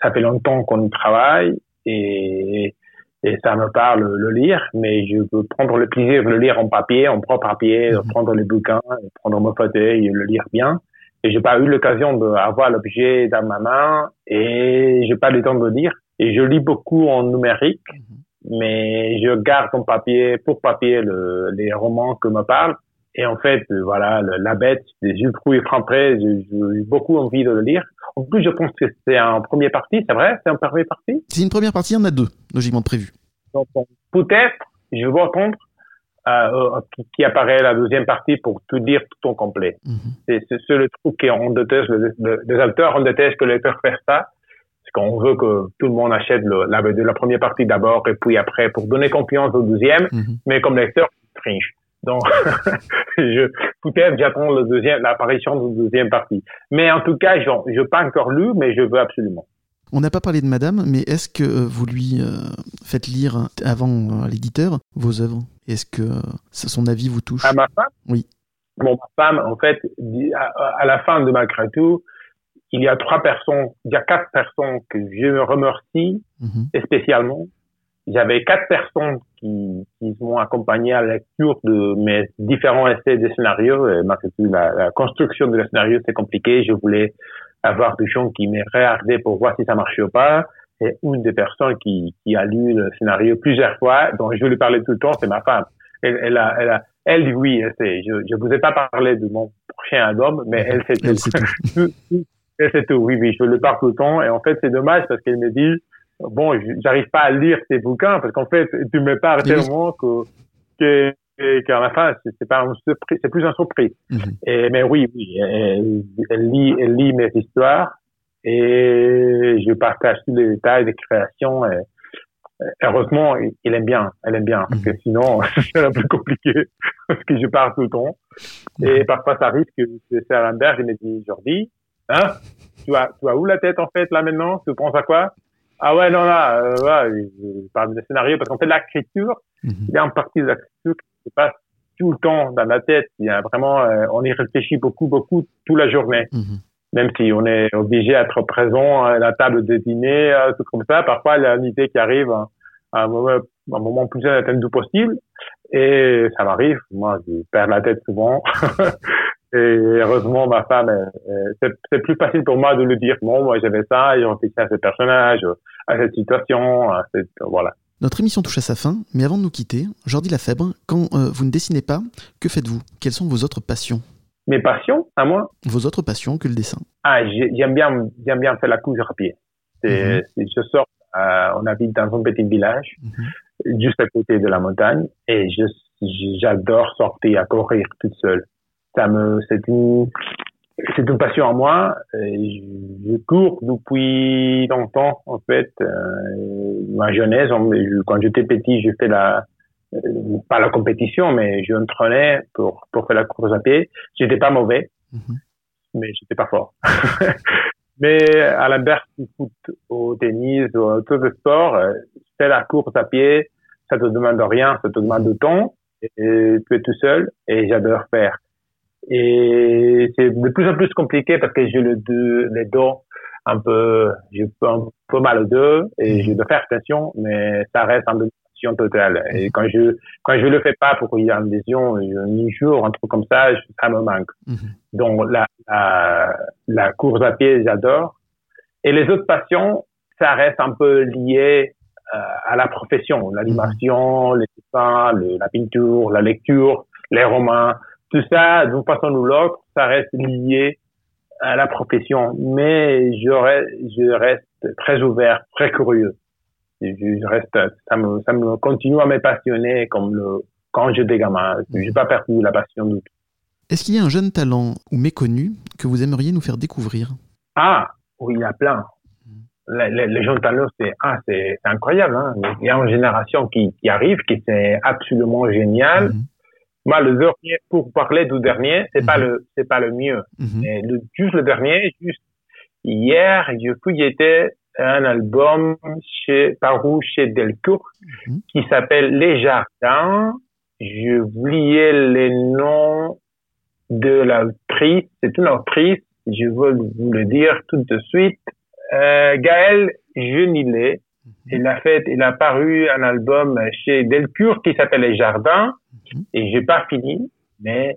ça fait longtemps qu'on y travaille et, et ça me parle le lire, mais je veux prendre le plaisir de le lire en papier, en propre papier, de
Mhm.
prendre les bouquins, et prendre mon fauteuil et le lire bien. Et j'ai pas eu l'occasion d'avoir l'objet dans ma main et j'ai pas le temps de le lire. Et je lis beaucoup en numérique, mais je garde en papier, pour papier, le, les romans que me parlent. Et en fait, voilà, le- La Bête, des yeux et Franpré, j'ai j'ai eu beaucoup envie de le lire. En plus, je pense que c'est un premier partie, c'est vrai? C'est un premier partie?
C'est une première partie, il y en a deux, logiquement prévues.
Donc, bon, peut-être, je vais attendre euh, euh, qui, qui apparaît la deuxième partie pour tout dire tout en complet.
Mhm.
C'est le truc qu'on déteste, le- le- les auteurs, on déteste que les lecteurs fassent ça. Parce qu'on veut que tout le monde achète le, la, la première partie d'abord et puis après pour donner confiance au deuxième.
Mhm.
Mais comme lecteur, je trinche. Donc, je, peut-être j'attends le deuxième, l'apparition de la deuxième partie. Mais en tout cas, je n'ai pas encore lu, mais je veux absolument.
On n'a pas parlé de madame, mais est-ce que euh, vous lui euh, faites lire avant euh, l'éditeur vos œuvres? Est-ce que euh, son avis vous touche?
À ma femme?
Oui.
Bon, ma femme, en fait, à, à la fin de malgré tout, il y a trois personnes, il y a quatre personnes que je remercie
Mhm.
spécialement. J'avais quatre personnes qui, qui m'ont accompagné à la lecture de mes différents essais de scénarios. La, la construction de le scénario, c'est compliqué. Je voulais avoir des gens qui me regardaient pour voir si ça marchait ou pas. Et une des personnes qui, qui a lu le scénario plusieurs fois, dont je lui parlais tout le temps, c'est ma femme. Elle, elle a, elle a, elle dit oui, elle sait. Je, je vous ai pas parlé de mon prochain album, mais elle sait
Elle
tout.
sait tout.
Elle sait tout, oui, oui, je le parle tout le temps. Et en fait, c'est dommage parce qu'elle me dit, bon, je- j'arrive pas à lire tes bouquins parce qu'en fait, tu me parles
Oui.
tellement que, que, qu'à la fin, c'est c'est pas une surprise, c'est plus une surprise.
Mhm.
Et, mais oui, oui, elle, elle lit, elle lit mes histoires et je partage tous les détails des créations. Et, heureusement, il aime bien, elle aime bien, parce que sinon, c'est un peu compliqué, parce que je parle tout le temps. Et parfois, ça arrive que c'est Lambert, il me dit, Jordi, hein, tu as, tu as où la tête, en fait, là, maintenant? Tu penses à quoi? Ah ouais, non, là, euh, ouais, je parle de scénario, parce qu'en fait, l'écriture,
Mhm.
il y a une partie de l'écriture qui se passe tout le temps dans la tête. Il y a vraiment, euh, on y réfléchit beaucoup, beaucoup, toute la journée
Mhm.
même si on est obligé d'être présent à la table de dîner, euh, tout comme ça, parfois il y a une idée qui arrive à à un moment, un moment plus inattendu possible. Et ça m'arrive, moi je perds la tête souvent. et heureusement ma femme, c'est plus facile pour moi de le dire. Bon, moi j'avais ça, et j'ai réfléchi à ce personnage, à cette situation, à cette, voilà.
Notre émission touche à sa fin, mais avant de nous quitter, Jordi Lafèbre, quand euh, vous ne dessinez pas, que faites-vous? Quelles sont vos autres passions?
Mes passions, à moi,
Vos autres passions que le dessin?
Ah, j'ai- j'aime bien, j'aime bien faire la couche à pied. C'est, c'est- je sors, euh, on habite dans un petit village,
Mhm.
juste à côté de la montagne, et je, j'adore sortir à courir toute seule. Ça me, c'est une, c'est une passion à moi. Et je, je cours depuis longtemps, en fait. Euh, ma jeunesse, on- je- quand j'étais petit, je fais la, euh, pas la compétition, mais je m'entraînais pour, pour faire la course à pied. J'étais pas mauvais
Mhm.
mais j'étais pas fort. mais à l'inverse du foot, au tennis, ou tous les sports, euh, faire la course à pied, ça te demande rien, ça te demande du temps, et tu es tout seul, et j'adore faire. Et c'est de plus en plus compliqué parce que j'ai le deux, les dos un peu, j'ai un peu mal aux deux, et je dois faire attention, mais ça reste en domination totale. Et quand je, quand je le fais pas pour qu'il y ait une lésion, un jour, un truc comme ça, ça me manque.
Mhm.
Donc la, la, la course à pied, j'adore. Et les autres passions, ça reste un peu lié euh, à la profession, l'animation, les dessins, le- la peinture, la lecture, les romans, tout ça, d'une façon ou l'autre, ça reste lié à la profession. Mais je reste, je reste très ouvert, très curieux. Je, reste, ça me, ça me continue à me passionner comme le, quand j'étais gamin. J'ai pas perdu la passion du tout.
Est-ce qu'il y a un jeune talent ou méconnu que vous aimeriez nous faire découvrir?
Ah, oui, il y a plein. Les, les, les jeunes talents, c'est ah, c'est incroyable. Hein. Il y a une génération qui, qui arrive, qui c'est absolument génial.
Mhm.
Moi, le dernier, pour parler du dernier, c'est pas
Mhm.
le c'est pas le mieux.
Mhm.
Mais le, juste le dernier, juste hier, je fouillais un album chez paru chez Delcourt
Mhm.
qui s'appelle Les Jardins. Je oubliais les noms de l'actrice. C'est une actrice, je veux vous le dire tout de suite. Euh, Gaël Genilet. Il a fait, il a paru un album chez Delcourt qui s'appelle Les Jardins
Mhm.
et j'ai pas fini, mais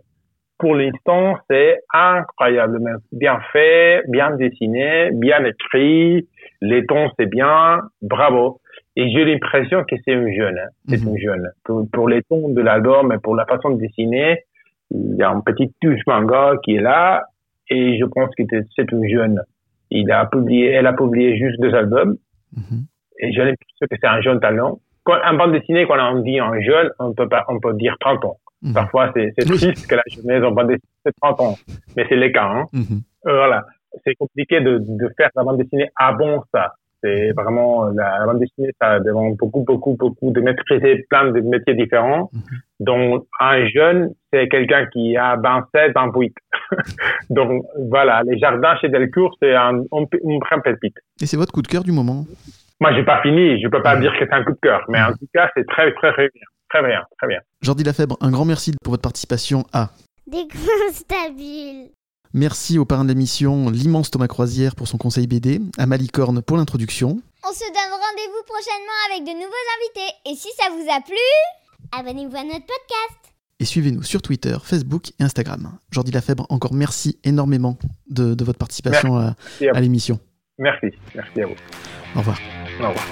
pour l'instant, c'est incroyablement bien fait, bien dessiné, bien écrit, les tons c'est bien, bravo. Et j'ai l'impression que c'est une jeune, hein. c'est
Mhm.
une jeune. Pour, pour les tons de l'album et pour la façon de dessiner, il y a un petit touche manga qui est là et je pense que c'est une jeune. Il a publié, elle a publié juste deux albums
Mhm.
Et j'ai l'impression que c'est un jeune talent. Quand un bande dessinée, quand on dit un jeune, on peut pas, on peut dire 30 ans.
Mhm.
Parfois, c'est triste que la jeunesse en bande dessinée, c'est 30 ans. Mais c'est le cas, hein.
Mhm.
Euh, Voilà. C'est compliqué de, de faire la bande dessinée avant ça. C'est vraiment la, la bande dessinée, ça demande beaucoup, beaucoup, beaucoup de maîtriser plein de métiers différents.
Mhm.
Donc, un jeune, c'est quelqu'un qui a 27, 28. Donc, voilà, les jardins chez Delcourt, c'est un, un, un vrai pépite.
Et c'est votre coup de cœur du moment?
Moi, j'ai pas fini, je peux pas dire que c'est un coup de cœur, mais en tout cas, c'est très, très, très bien. Très bien, très bien.
Jordi Lafèbre, un grand merci pour votre participation à
Des stabiles.
Merci au parrain de l'émission, l'immense Thomas Croisière pour son conseil BD, à Malicorne pour l'introduction.
On se donne rendez-vous prochainement avec de nouveaux invités. Et si ça vous a plu, abonnez-vous à notre podcast.
Et suivez-nous sur Twitter, Facebook et Instagram. Jordi Lafèbre, encore merci énormément de, de votre participation à,
à
à l'émission.
Merci, merci à vous.
Au revoir.
Au revoir.